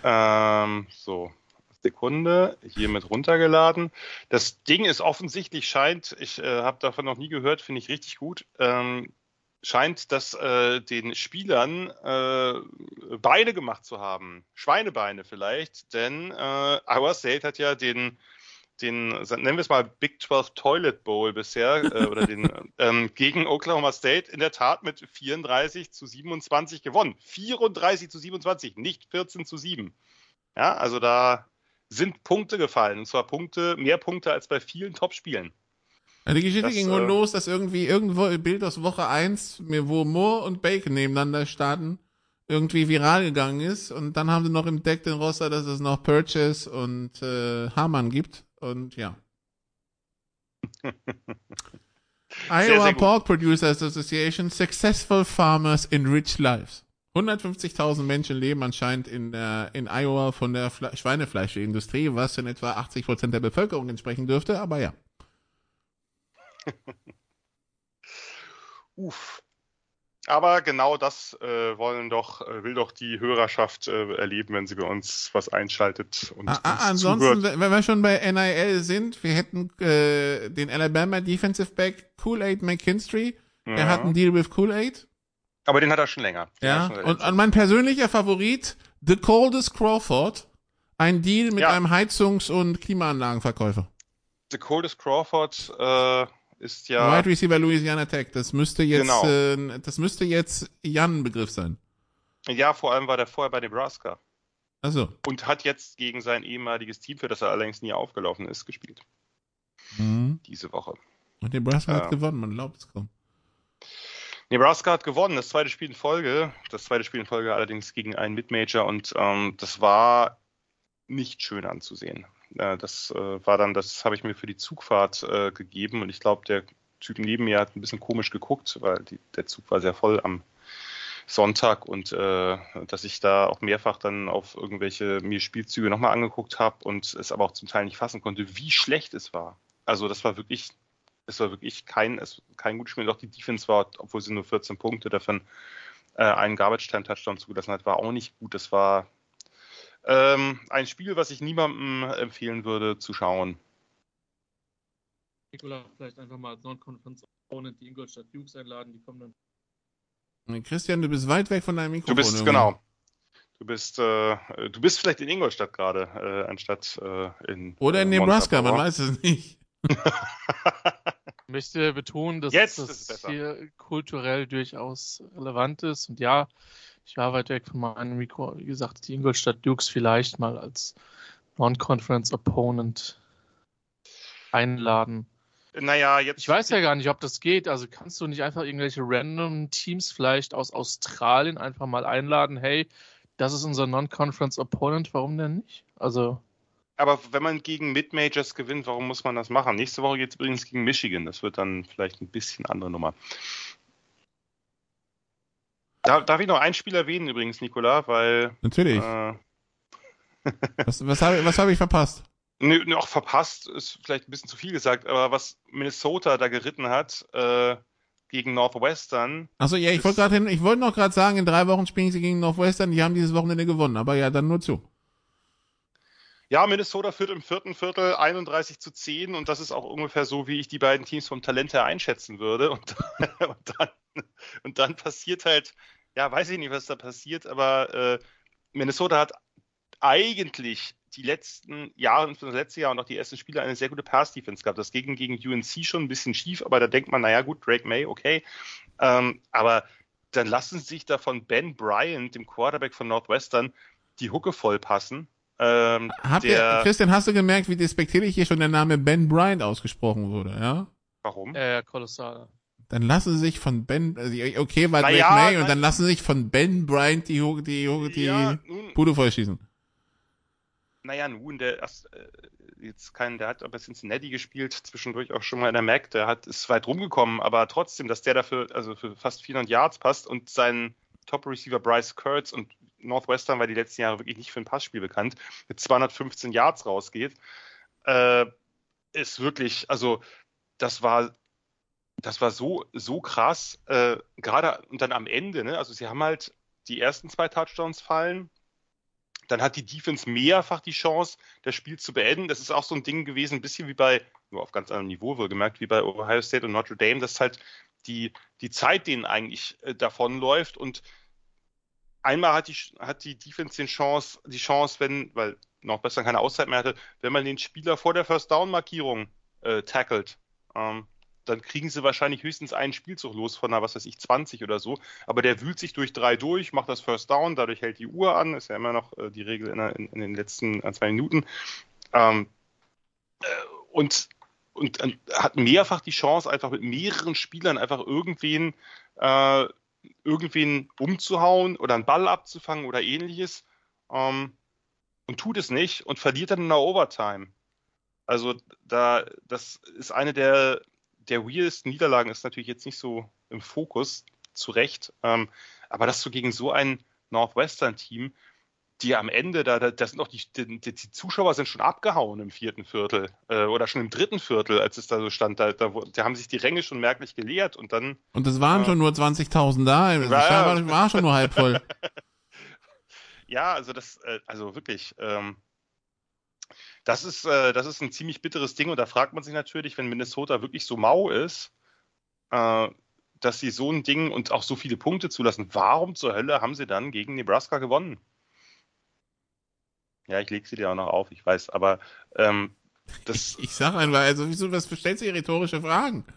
Ähm, so, Sekunde, hiermit runtergeladen. Das Ding ist offensichtlich, scheint, ich äh, habe davon noch nie gehört, finde ich richtig gut, ähm, scheint das äh, den Spielern äh, Beine gemacht zu haben. Schweinebeine vielleicht, denn äh, Iowa State hat ja den den, nennen wir es mal Big 12 Toilet Bowl bisher, äh, oder den ähm, gegen Oklahoma State in der Tat mit 34 zu 27 gewonnen. 34 zu 27, nicht 14 zu 7. Ja, also da sind Punkte gefallen, und zwar Punkte, mehr Punkte als bei vielen Top-Spielen. Die Geschichte das, ging wohl äh, los, dass irgendwie irgendwo ein Bild aus Woche 1, wo Moore und Bacon nebeneinander starten, irgendwie viral gegangen ist und dann haben sie noch entdeckt in Roster, dass es noch Purchase und äh, Hamann gibt und ja. Iowa sehr Pork Producers Association Successful Farmers in Rich Lives. 150.000 Menschen leben anscheinend in, der, in Iowa von der Fle Schweinefleischindustrie, was in etwa 80 Prozent der Bevölkerung entsprechen dürfte, aber ja. Uff. Aber genau das äh, wollen doch, äh, will doch die Hörerschaft äh, erleben, wenn sie bei uns was einschaltet und ah, ah, Ansonsten, zuhört. wenn wir schon bei NIL sind, wir hätten äh, den Alabama Defensive Back Kool-Aid McKinstry. Ja. Er hat einen Deal with Kool-Aid. Aber den hat er schon länger. Den ja, schon und, und mein persönlicher Favorit, The Coldest Crawford. Ein Deal mit ja. einem Heizungs- und Klimaanlagenverkäufer. The Coldest Crawford, äh, ist ja. Wide Receiver Louisiana Tech, das müsste jetzt, genau. äh, das müsste jetzt Jan Begriff sein. Ja, vor allem war der vorher bei Nebraska. Also. Und hat jetzt gegen sein ehemaliges Team, für das er allerdings nie aufgelaufen ist, gespielt. Mhm. Diese Woche. Und Nebraska äh, hat gewonnen, man glaubt es kaum. Nebraska hat gewonnen, das zweite Spiel in Folge. Das zweite Spiel in Folge allerdings gegen einen Midmajor und ähm, das war nicht schön anzusehen. Äh, das äh, war dann, das habe ich mir für die Zugfahrt äh, gegeben und ich glaube, der Typ neben mir hat ein bisschen komisch geguckt, weil die, der Zug war sehr voll am Sonntag und äh, dass ich da auch mehrfach dann auf irgendwelche mir Spielzüge nochmal angeguckt habe und es aber auch zum Teil nicht fassen konnte, wie schlecht es war. Also das war wirklich, es war wirklich kein, es, kein gutes Spiel. Auch die Defense war, obwohl sie nur 14 Punkte davon äh, einen Garbage-Time-Touchdown zugelassen hat, war auch nicht gut. Das war ähm, ein Spiel, was ich niemandem empfehlen würde zu schauen. Nikola, vielleicht einfach mal als Non-Conference Opponent die Ingolstadt Dukes einladen, die kommen dann. Christian, du bist weit weg von deinem Mikrofon. Du bist, irgendwie. genau. Du bist, äh, du bist vielleicht in Ingolstadt gerade, äh, anstatt äh, in. Oder in Nebraska, man weiß es nicht. ich möchte betonen, dass Jetzt das hier kulturell durchaus relevant ist. Und ja, ich war weit weg von meinem Mikro. Wie gesagt, die Ingolstadt Dukes vielleicht mal als Non-Conference Opponent einladen. Naja, jetzt. Ich weiß ja gar nicht, ob das geht. Also kannst du nicht einfach irgendwelche random Teams vielleicht aus Australien einfach mal einladen? Hey, das ist unser Non-Conference Opponent, warum denn nicht? Also. Aber wenn man gegen Mid-Majors gewinnt, warum muss man das machen? Nächste Woche geht es übrigens gegen Michigan. Das wird dann vielleicht ein bisschen andere Nummer. Darf, darf ich noch ein Spiel erwähnen übrigens, Nikola? Weil. Natürlich. Äh, was was habe was hab ich verpasst? Nö, nö, auch verpasst ist vielleicht ein bisschen zu viel gesagt, aber was Minnesota da geritten hat äh, gegen Northwestern. Achso, ja, ich wollte gerade ich wollte noch gerade sagen, in drei Wochen spielen sie gegen Northwestern, die haben dieses Wochenende gewonnen, aber ja, dann nur zu. Ja, Minnesota führt im vierten Viertel 31 zu 10 und das ist auch ungefähr so, wie ich die beiden Teams vom Talent her einschätzen würde. Und, und, dann, und dann passiert halt, ja, weiß ich nicht, was da passiert, aber äh, Minnesota hat eigentlich die letzten Jahre, das letzte Jahr und auch die ersten Spiele eine sehr gute Pass-Defense gehabt. Das ging gegen UNC schon ein bisschen schief, aber da denkt man, naja gut, Drake May, okay. Ähm, aber dann lassen sich da von Ben Bryant, dem Quarterback von Northwestern, die Hucke voll passen ähm, der, ihr, Christian, hast du gemerkt, wie despektierlich hier schon der Name Ben Bryant ausgesprochen wurde, ja? Warum? Ja, ja, kolossal. Dann lassen sie sich von Ben, also, okay, war Drake ja, May, und dann lassen sie sich von Ben Bryant die, die, die, ja, nun, Bude vollschießen. Naja, nun, der, äh, jetzt kein, der hat aber Cincinnati gespielt, zwischendurch auch schon mal in der Mac, der hat, ist weit rumgekommen, aber trotzdem, dass der dafür, also für fast 400 Yards passt und sein Top-Receiver Bryce Kurtz und Northwestern war die letzten Jahre wirklich nicht für ein Passspiel bekannt, mit 215 Yards rausgeht, äh, ist wirklich, also das war das war so, so krass, äh, gerade und dann am Ende, ne? Also sie haben halt die ersten zwei Touchdowns fallen, dann hat die Defense mehrfach die Chance, das Spiel zu beenden. Das ist auch so ein Ding gewesen, ein bisschen wie bei, nur auf ganz anderem Niveau wohlgemerkt, wie bei Ohio State und Notre Dame, dass halt die, die Zeit denen eigentlich äh, davonläuft und einmal hat die, hat die Defense den Chance, die Chance, wenn, weil noch besser keine Auszeit mehr hatte, wenn man den Spieler vor der First Down Markierung äh, tackelt, ähm, dann kriegen sie wahrscheinlich höchstens einen Spielzug los von einer, was weiß ich, 20 oder so. Aber der wühlt sich durch drei durch, macht das First Down, dadurch hält die Uhr an, ist ja immer noch äh, die Regel in, in, in, den letzten äh, zwei Minuten. Ähm, äh, und, und, und, hat mehrfach die Chance, einfach mit mehreren Spielern einfach irgendwen, äh, irgendwen umzuhauen oder einen Ball abzufangen oder ähnliches. Ähm, und tut es nicht und verliert dann in der Overtime. Also da, das ist eine der der weirdsten Niederlagen ist natürlich jetzt nicht so im Fokus, zu Recht. Ähm, aber dass du gegen so ein Northwestern-Team, die am Ende, da, da sind auch die, die, die, Zuschauer sind schon abgehauen im vierten Viertel äh, oder schon im dritten Viertel, als es da so stand. Da, da, da haben sich die Ränge schon merklich geleert und dann. Und es waren äh, schon nur 20.000 da. Ja, war schon nur halb voll. ja, also das, äh, also wirklich. Ähm, das ist, äh, das ist ein ziemlich bitteres Ding und da fragt man sich natürlich, wenn Minnesota wirklich so mau ist, äh, dass sie so ein Ding und auch so viele Punkte zulassen, warum zur Hölle haben sie dann gegen Nebraska gewonnen? Ja, ich lege sie dir auch noch auf, ich weiß, aber ähm, das. Ich, ich sag einfach, also wieso, was stellst du rhetorische Fragen?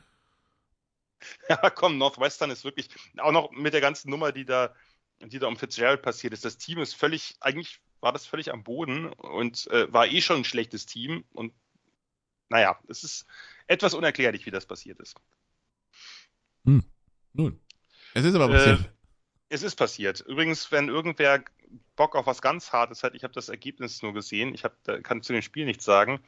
Ja, komm, Northwestern ist wirklich, auch noch mit der ganzen Nummer, die da, die da um Fitzgerald passiert ist. Das Team ist völlig, eigentlich war das völlig am Boden und äh, war eh schon ein schlechtes Team. Und naja, es ist etwas unerklärlich, wie das passiert ist. Hm. Nun, es ist aber passiert. Äh, es ist passiert. Übrigens, wenn irgendwer Bock auf was ganz Hartes hat, ich habe das Ergebnis nur gesehen, ich hab, kann zu dem Spiel nichts sagen.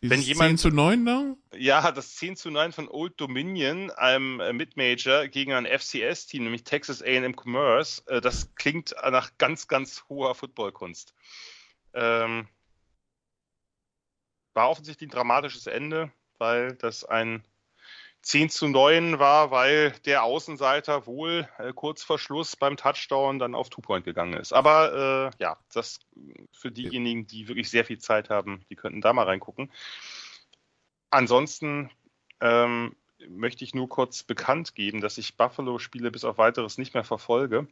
Dieses wenn jemand, 10 zu 9 da? Ja, das 10 zu 9 von Old Dominion, einem äh, Mid-Major, gegen ein FCS-Team, nämlich Texas A&M Commerce, äh, das klingt nach ganz, ganz hoher Footballkunst. Ähm, war offensichtlich ein dramatisches Ende, weil das ein 10 zu 9 war, weil der Außenseiter wohl äh, kurz vor Schluss beim Touchdown dann auf Two-Point gegangen ist. Aber äh, ja, das für diejenigen, die wirklich sehr viel Zeit haben, die könnten da mal reingucken. Ansonsten ähm, möchte ich nur kurz bekannt geben, dass ich Buffalo-Spiele bis auf weiteres nicht mehr verfolge.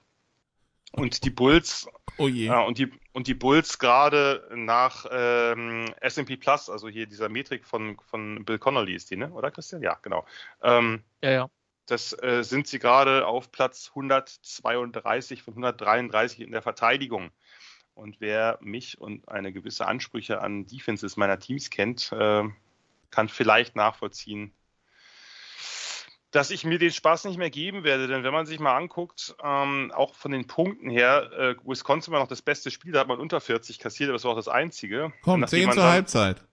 Und die Bulls oh je. Ja, und die und die Bulls gerade nach ähm, S&P Plus, also hier dieser Metrik von von Bill Connolly ist die, ne? Oder Christian? Ja, genau. Ähm, ja, ja. Das äh, sind sie gerade auf Platz 132 von 133 in der Verteidigung. Und wer mich und eine gewisse Ansprüche an Defenses meiner Teams kennt, äh, kann vielleicht nachvollziehen, dass ich mir den Spaß nicht mehr geben werde. Denn wenn man sich mal anguckt, ähm, auch von den Punkten her, äh, Wisconsin war noch das beste Spiel, da hat man unter 40 kassiert, aber das war auch das einzige. Komm, 10 zur Halbzeit.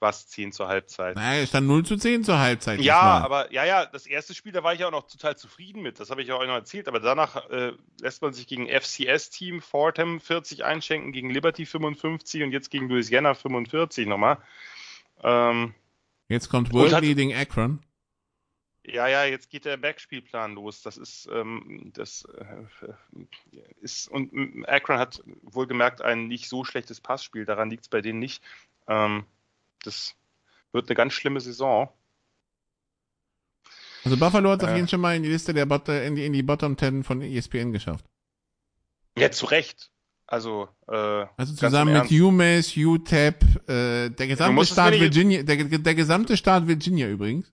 Was 10 zur Halbzeit? Naja, es stand 0 zu 10 zur Halbzeit. Ja, aber ja, ja, das erste Spiel, da war ich ja auch noch total zufrieden mit. Das habe ich ja auch noch erzählt. Aber danach äh, lässt man sich gegen FCS-Team Fordham 40 einschenken, gegen Liberty 55 und jetzt gegen Louisiana 45 nochmal. Ähm, Jetzt kommt World hat, Leading Akron. Ja, ja, jetzt geht der Backspielplan los. Das ist, ähm, das äh, ist, und Akron hat wohlgemerkt ein nicht so schlechtes Passspiel. Daran liegt es bei denen nicht. Ähm, das wird eine ganz schlimme Saison. Also Buffalo hat es äh, auf jeden Fall schon mal in die Liste der Bot in, die, in die Bottom 10 von ESPN geschafft. Ja, zu Recht. Also, äh, also zusammen mit UMass, UTEP, äh, der gesamte Staat Virginia, der, der gesamte Staat Virginia übrigens.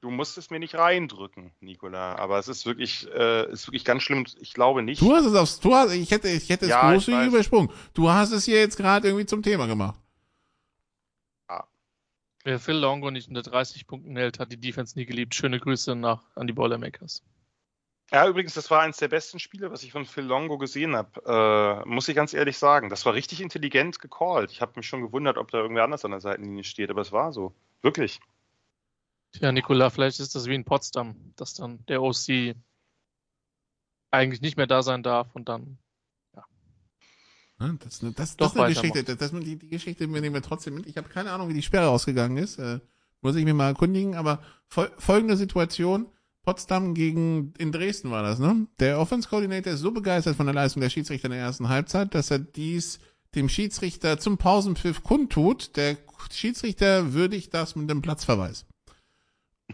Du musst es mir nicht reindrücken, Nicola, aber es ist wirklich, äh, ist wirklich ganz schlimm. Ich glaube nicht. Du hast es aufs, du hast, ich hätte, ich hätte es ja, großzügig übersprungen. Du hast es hier jetzt gerade irgendwie zum Thema gemacht. Ja. Wer Phil Longo nicht unter 30 Punkten hält, hat die Defense nie geliebt. Schöne Grüße nach an die Boilermakers. Ja, übrigens, das war eines der besten Spiele, was ich von Phil Longo gesehen habe. Äh, muss ich ganz ehrlich sagen. Das war richtig intelligent gecallt. Ich habe mich schon gewundert, ob da irgendwer anders an der Seitenlinie steht, aber es war so. Wirklich. Tja, Nikola, vielleicht ist das wie in Potsdam, dass dann der OC eigentlich nicht mehr da sein darf und dann, ja. Das, das, das, das ist eine Geschichte, das, die, die Geschichte nehmen wir trotzdem mit. Ich habe keine Ahnung, wie die Sperre ausgegangen ist. Äh, Muss ich mir mal erkundigen, aber fol folgende Situation. Potsdam gegen, in Dresden war das, ne? Der Offense Coordinator ist so begeistert von der Leistung der Schiedsrichter in der ersten Halbzeit, dass er dies dem Schiedsrichter zum Pausenpfiff kundtut. Der Schiedsrichter würdigt das mit dem Platzverweis.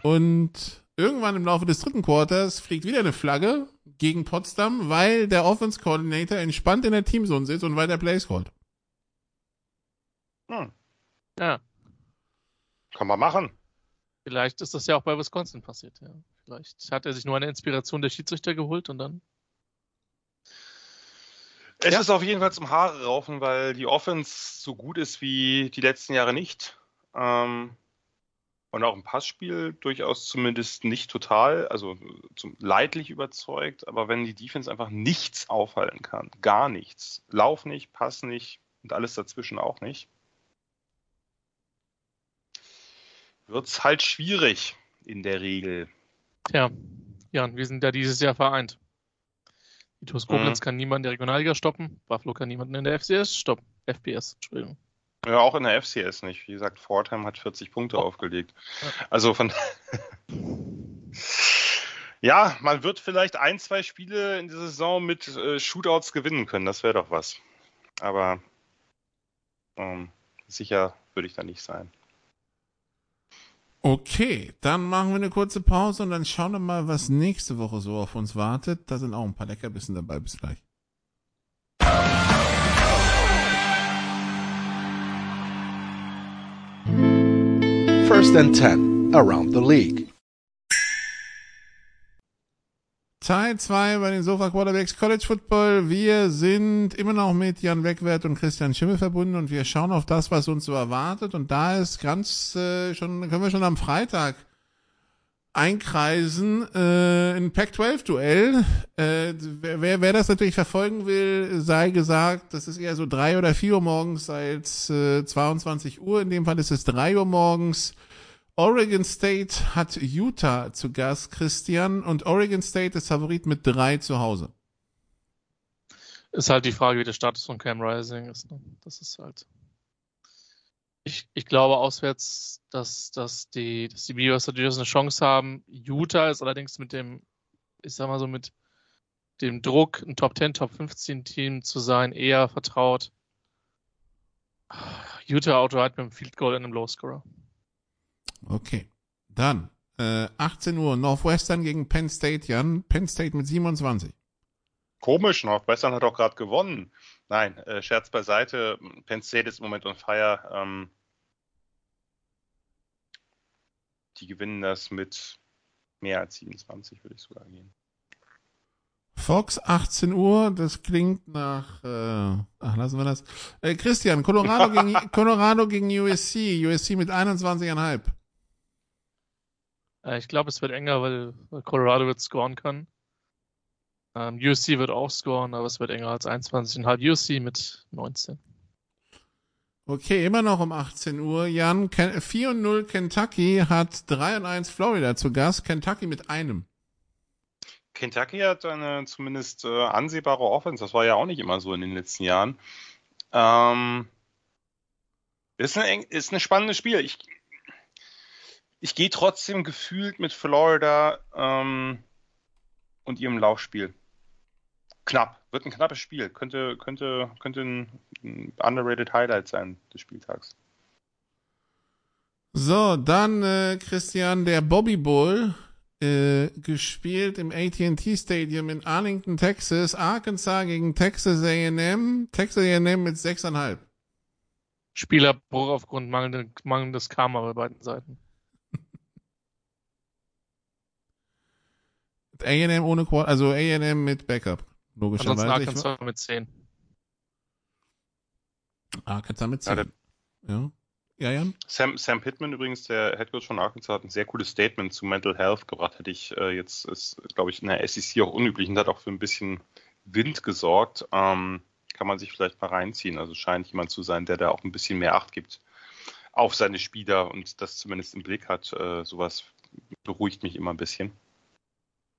Und irgendwann im Laufe des dritten Quarters fliegt wieder eine Flagge gegen Potsdam, weil der Offense Coordinator entspannt in der Teamzone sitzt und weiter Plays callt. Hm. Ja. Kann man machen. Vielleicht ist das ja auch bei Wisconsin passiert, ja. Vielleicht hat er sich nur eine Inspiration der Schiedsrichter geholt und dann. Es ja. ist auf jeden Fall zum Haare raufen, weil die Offense so gut ist wie die letzten Jahre nicht. Ähm, und auch im Passspiel durchaus zumindest nicht total, also zum, leidlich überzeugt. Aber wenn die Defense einfach nichts aufhalten kann, gar nichts, Lauf nicht, Pass nicht und alles dazwischen auch nicht, wird es halt schwierig in der Regel. Tja, Jan, wir sind ja dieses Jahr vereint. Die TuS Koblenz mhm. kann niemanden in der Regionalliga stoppen, Buffalo kann niemanden in der FCS stoppen. FPS, Entschuldigung. Ja, auch in der FCS nicht. Wie gesagt, Fordham hat 40 Punkte oh. aufgelegt. Also von. ja, man wird vielleicht ein, zwei Spiele in dieser Saison mit äh, Shootouts gewinnen können. Das wäre doch was. Aber ähm, sicher würde ich da nicht sein. Okay, dann machen wir eine kurze Pause und dann schauen wir mal, was nächste Woche so auf uns wartet. Da sind auch ein paar Leckerbissen dabei. Bis gleich. First and 10 around the league. Teil 2 bei den Sofa Quarterbacks College Football. Wir sind immer noch mit Jan Wegwert und Christian Schimmel verbunden und wir schauen auf das, was uns so erwartet. Und da ist ganz äh, schon, können wir schon am Freitag einkreisen, äh, ein Pac-12-Duell. Äh, wer, wer das natürlich verfolgen will, sei gesagt, das ist eher so drei oder vier Uhr morgens als äh, 22 Uhr. In dem Fall ist es drei Uhr morgens. Oregon State hat Utah zu Gast, Christian, und Oregon State ist Favorit mit drei zu Hause. Ist halt die Frage, wie der Status von Cam Rising ist. Ne? Das ist halt. Ich, ich glaube auswärts, dass, dass die, dass die Beavers durchaus eine Chance haben. Utah ist allerdings mit dem, ich sag mal so, mit dem Druck, ein Top 10, Top 15 Team zu sein, eher vertraut. Utah outright mit einem Field Goal in einem Low Scorer. Okay. Dann äh, 18 Uhr Northwestern gegen Penn State, Jan. Penn State mit 27. Komisch, Northwestern hat auch gerade gewonnen. Nein, äh, Scherz beiseite. Penn State ist im Moment on fire. Ähm, die gewinnen das mit mehr als 27, würde ich sogar gehen. Fox 18 Uhr, das klingt nach, äh, ach, lassen wir das. Äh, Christian, Colorado gegen, Colorado gegen USC, USC mit 21,5. Äh, ich glaube, es wird enger, weil, Colorado wird scoren können. Ähm, USC wird auch scoren, aber es wird enger als 21,5 USC mit 19. Okay, immer noch um 18 Uhr. Jan, 4 und 0 Kentucky hat 3 und 1 Florida zu Gast. Kentucky mit einem. Kentucky hat eine zumindest äh, ansehbare Offense. Das war ja auch nicht immer so in den letzten Jahren. Ähm, ist, ein, ist ein spannendes Spiel. Ich, ich gehe trotzdem gefühlt mit Florida ähm, und ihrem Laufspiel. Knapp. Wird ein knappes Spiel. Könnte, könnte, könnte ein, ein underrated Highlight sein des Spieltags. So, dann äh, Christian, der Bobby Bowl äh, gespielt im AT&T Stadium in Arlington, Texas. Arkansas gegen Texas A&M. Texas A&M mit 6,5. Spielerbruch aufgrund mangelndes Karma bei beiden Seiten. A&M ohne Quad, also A&M mit Backup. Logischerweise. Ansonsten Arkansas mit 10. Arkansas mit 10. Ja, ja. Ja, Jan? Sam, Sam Pittman übrigens, der Headcoach von Arkansas, hat ein sehr cooles Statement zu Mental Health gebracht. Hätte ich äh, jetzt, ist, glaube ich, in der SEC auch unüblich und hat auch für ein bisschen Wind gesorgt. Ähm, kann man sich vielleicht mal reinziehen. Also scheint jemand zu sein, der da auch ein bisschen mehr Acht gibt auf seine Spieler und das zumindest im Blick hat. Äh, sowas beruhigt mich immer ein bisschen.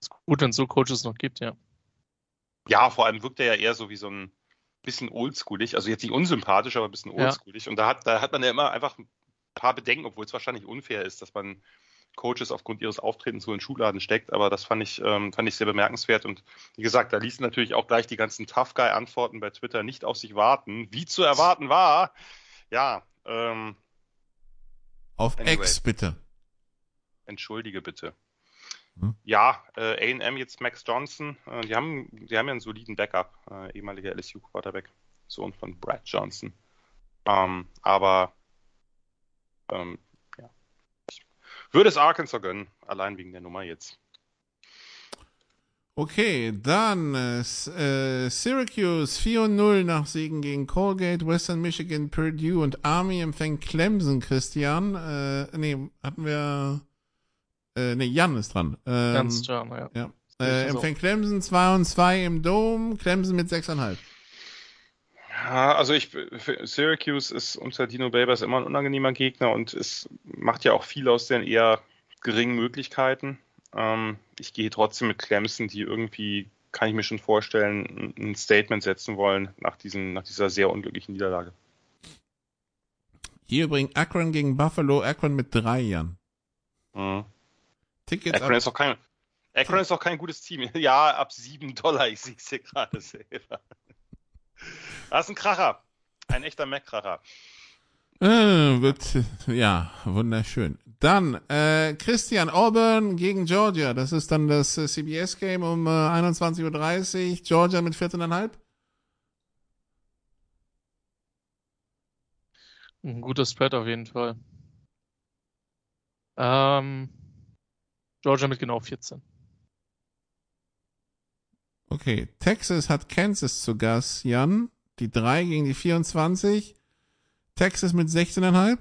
Ist gut, wenn es so Coaches noch gibt, ja. Ja, vor allem wirkt er ja eher so wie so ein bisschen oldschoolig, also jetzt nicht unsympathisch, aber ein bisschen oldschoolig. Ja. Und da hat, da hat man ja immer einfach paar Bedenken, obwohl es wahrscheinlich unfair ist, dass man Coaches aufgrund ihres Auftretens so in Schuladen steckt, aber das fand ich, ähm, fand ich sehr bemerkenswert. Und wie gesagt, da ließen natürlich auch gleich die ganzen Tough Guy-Antworten bei Twitter nicht auf sich warten. Wie zu erwarten war, ja, ähm, Auf anyway. X bitte. Entschuldige bitte. Hm? Ja, äh, A&M jetzt Max Johnson, äh, die haben, die haben ja einen soliden Backup, äh, ehemaliger LSU Quarterback, Sohn von Brad Johnson. Ähm, aber ähm, würde es Arkansas gönnen, allein wegen der Nummer jetzt. Okay, dann äh, äh Syracuse 4-0 nach Siegen gegen Colgate, Western Michigan, Purdue und Army empfängt Clemson, Christian. Äh, nee, hatten wir. Äh, nee, Jan ist dran. Ähm, Ganz Jan, ja. ja. Äh, empfängt Clemson 2 und 2 im Dome, Clemson mit 6,5. Ja, also ich, Syracuse ist unter Dino Babers immer ein unangenehmer Gegner und es macht ja auch viel aus den eher geringen Möglichkeiten. Ähm, ich gehe trotzdem mit Clemson, die irgendwie, kann ich mir schon vorstellen, ein Statement setzen wollen nach, diesen, nach dieser sehr unglücklichen Niederlage. Hier bringt Akron gegen Buffalo, Akron mit drei Jahren. Mhm. Tickets Akron ist, auch kein, Akron ist auch kein gutes Team. Ja, ab sieben Dollar, ich sehe es hier gerade selber. Das ist ein Kracher. Ein echter Mac-Kracher. Äh, wird, ja, wunderschön. Dann, äh, Christian Auburn gegen Georgia. Das ist dann das äh, CBS-Game um äh, 21.30 Uhr. Georgia mit 14,5. Ein guter Spread auf jeden Fall. Ähm, Georgia mit genau 14. Okay, Texas hat Kansas zu Gast, Jan. Die 3 gegen die 24. Texas mit 16,5.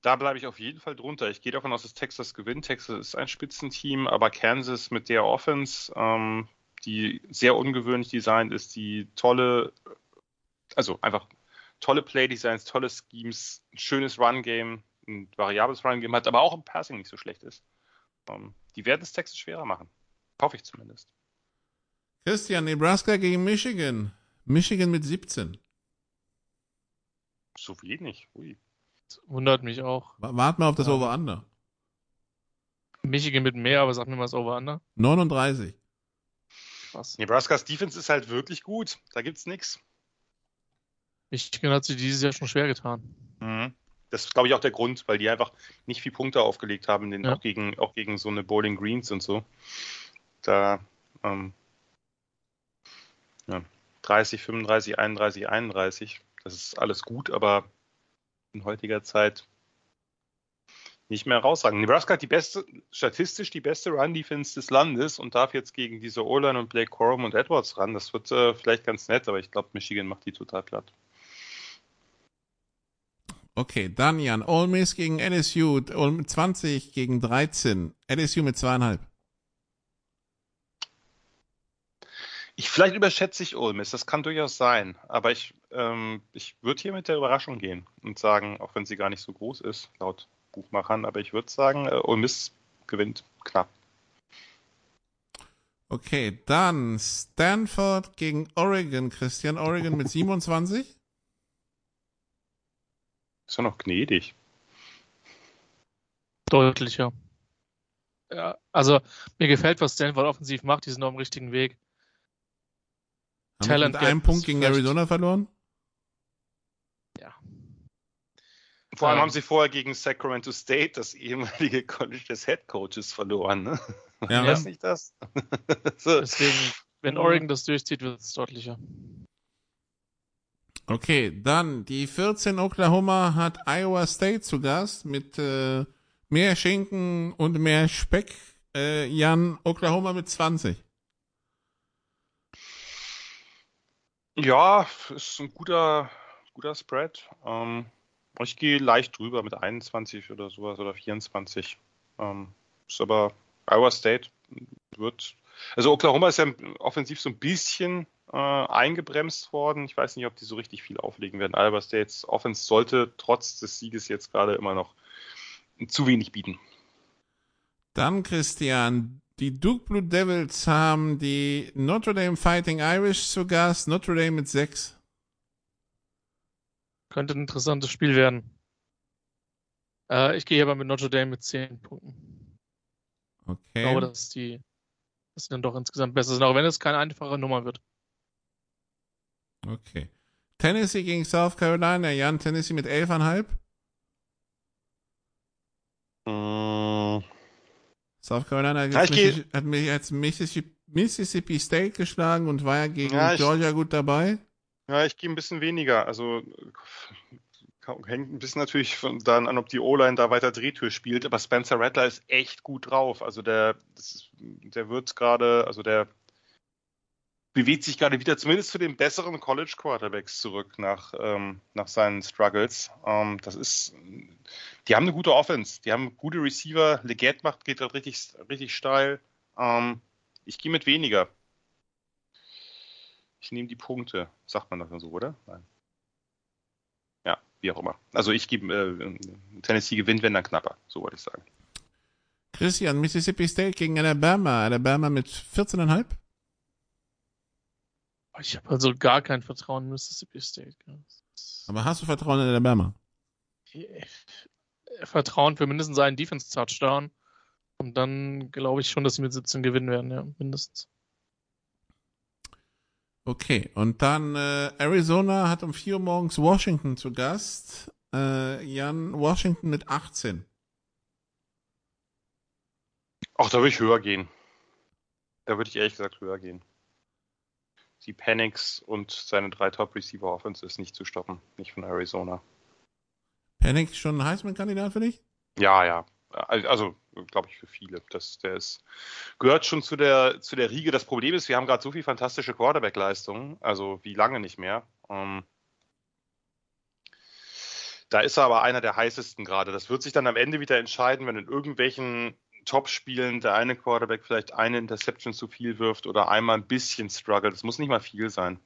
Da bleibe ich auf jeden Fall drunter. Ich gehe davon aus, dass Texas gewinnt. Texas ist ein Spitzenteam, aber Kansas mit der Offense, ähm, die sehr ungewöhnlich designt ist, die tolle, also einfach tolle Play-Designs, tolle Schemes, ein schönes Run-Game, ein variables Run-Game hat, aber auch im Passing nicht so schlecht ist. Ähm, die werden es Texas schwerer machen. Hoffe ich zumindest. Christian, Nebraska gegen Michigan. Michigan mit 17. So wenig. Ui. Das wundert mich auch. Wart mal auf das ja. Over-Under. Michigan mit mehr, aber sag mir mal das Over-Under. 39. Was? Nebraskas Defense ist halt wirklich gut. Da gibt's nichts. Michigan hat sich dieses Jahr schon schwer getan. Mhm. Das ist, glaube ich, auch der Grund, weil die einfach nicht viel Punkte aufgelegt haben, den, ja. auch, gegen, auch gegen so eine Bowling Greens und so. Da ähm, ja, 30, 35, 31, 31. Das ist alles gut, aber in heutiger Zeit nicht mehr raussagen. Nebraska hat die beste, statistisch die beste Run-Defense des Landes und darf jetzt gegen diese O-Line und Blake Corum und Edwards ran. Das wird äh, vielleicht ganz nett, aber ich glaube, Michigan macht die total platt. Okay, dann Jan, Ole Miss gegen LSU, 20 gegen 13, LSU mit zweieinhalb. Ich, vielleicht überschätze ich Ole Miss, das kann durchaus sein. Aber ich, ähm, ich würde hier mit der Überraschung gehen und sagen, auch wenn sie gar nicht so groß ist, laut Buchmachern, aber ich würde sagen, äh, Ole Miss gewinnt knapp. Okay, dann Stanford gegen Oregon. Christian Oregon mit 27. Ist ja noch gnädig. Deutlicher. Ja, also mir gefällt, was Stanford offensiv macht. Die sind auf dem richtigen Weg. Haben Talent mit einem Punkt gegen Arizona verloren? Ja. Vor allem ähm, haben sie vorher gegen Sacramento State, das ehemalige College des Head Coaches, verloren. Ne? Ja. Weiß nicht das? so. Deswegen, wenn Oregon das durchzieht, wird es deutlicher. Okay, dann die 14 Oklahoma hat Iowa State zu Gast mit äh, mehr Schinken und mehr Speck. Äh, Jan, Oklahoma mit 20. Ja, ist ein guter, guter Spread. Ähm, ich gehe leicht drüber mit 21 oder sowas oder 24. Ähm, ist aber Iowa State wird. Also Oklahoma ist ja offensiv so ein bisschen äh, eingebremst worden. Ich weiß nicht, ob die so richtig viel auflegen werden. Iowa States Offense sollte trotz des Sieges jetzt gerade immer noch zu wenig bieten. Dann Christian, die Duke Blue Devils haben die Notre Dame Fighting Irish zu Gast. Notre Dame mit 6. Könnte ein interessantes Spiel werden. Äh, ich gehe aber mit Notre Dame mit 10 Punkten. Okay. Ich glaube, dass die, dass die dann doch insgesamt besser sind, auch wenn es keine einfache Nummer wird. Okay. Tennessee gegen South Carolina. Jan, Tennessee mit 11,5. Mm. South Carolina hat, Mississippi, hat mich als Mississippi, Mississippi State geschlagen und war ja gegen Ja, ich- Georgia gut dabei. Ja, ich gehe ein bisschen weniger. Also hängt ein bisschen natürlich von, dann an, ob die O-Line da weiter Drehtür spielt. Aber Spencer Rattler ist echt gut drauf. Also der, der wird gerade, also der bewegt sich gerade wieder zumindest zu den besseren College Quarterbacks zurück nach, ähm, nach seinen Struggles. Ähm, das ist, die haben eine gute Offense, die haben gute Receiver. Leggett macht geht gerade richtig, richtig steil. Ähm, ich gehe mit weniger. Ich nehme die Punkte. Sagt man doch so, oder? Nein. Wie auch immer. Also ich gebe äh, Tennessee gewinnt, wenn dann knapper. So wollte ich sagen. Christian, Mississippi State gegen Alabama. Alabama mit 14,5. Ich habe also gar kein Vertrauen in Mississippi State. Aber hast du Vertrauen in Alabama? Vertrauen für mindestens einen Defense-Touchdown. Und dann glaube ich schon, dass sie mit 17 gewinnen werden, ja, mindestens. Okay, und dann äh, Arizona hat um 4 Uhr morgens Washington zu Gast. Äh, Jan, Washington mit 18. Ach, da würde ich höher gehen. Da würde ich ehrlich gesagt höher gehen. Die Panics und seine drei Top-Receiver Offense ist nicht zu stoppen. Nicht von Arizona. Panic schon ein Heisman-Kandidat für dich? Ja, ja. Also, glaube ich, für viele. Das, der ist, gehört schon zu der, zu der Riege. Das Problem ist, wir haben gerade so viel fantastische Quarterback-Leistungen, also wie lange nicht mehr. Ähm, da ist er aber einer der heißesten gerade. Das wird sich dann am Ende wieder entscheiden, wenn in irgendwelchen Top-Spielen der eine Quarterback vielleicht eine Interception zu viel wirft oder einmal ein bisschen struggelt. Das muss nicht mal viel sein.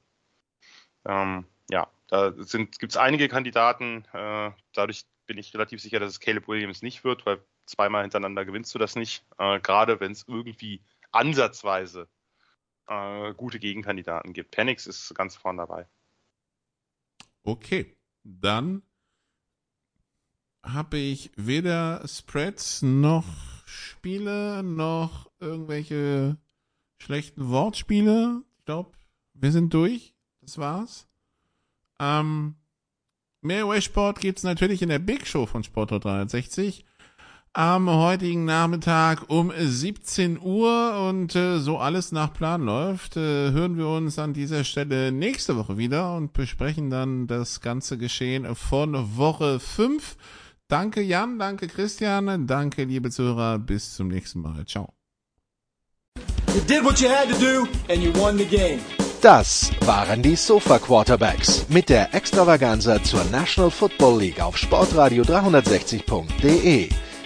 Ähm, ja, da gibt es einige Kandidaten. Äh, dadurch bin ich relativ sicher, dass es Caleb Williams nicht wird, weil zweimal hintereinander gewinnst du das nicht. Äh, gerade wenn es irgendwie ansatzweise äh, gute Gegenkandidaten gibt. Penix ist ganz vorne dabei. Okay, dann habe ich weder Spreads noch Spiele noch irgendwelche schlechten Wortspiele. Ich glaube, wir sind durch. Das war's. Ähm, mehr US-Sport gibt's natürlich in der Big Show von Sportort 360 am heutigen Nachmittag um 17 Uhr und äh, so alles nach Plan läuft, äh, hören wir uns an dieser Stelle nächste Woche wieder und besprechen dann das ganze Geschehen von Woche 5. Danke Jan, danke Christian, danke liebe Zuhörer, bis zum nächsten Mal. Ciao. You did what you had to do and you won the game. Das waren die Sofa Quarterbacks mit der Extravaganza zur National Football League auf Sportradio 360.de.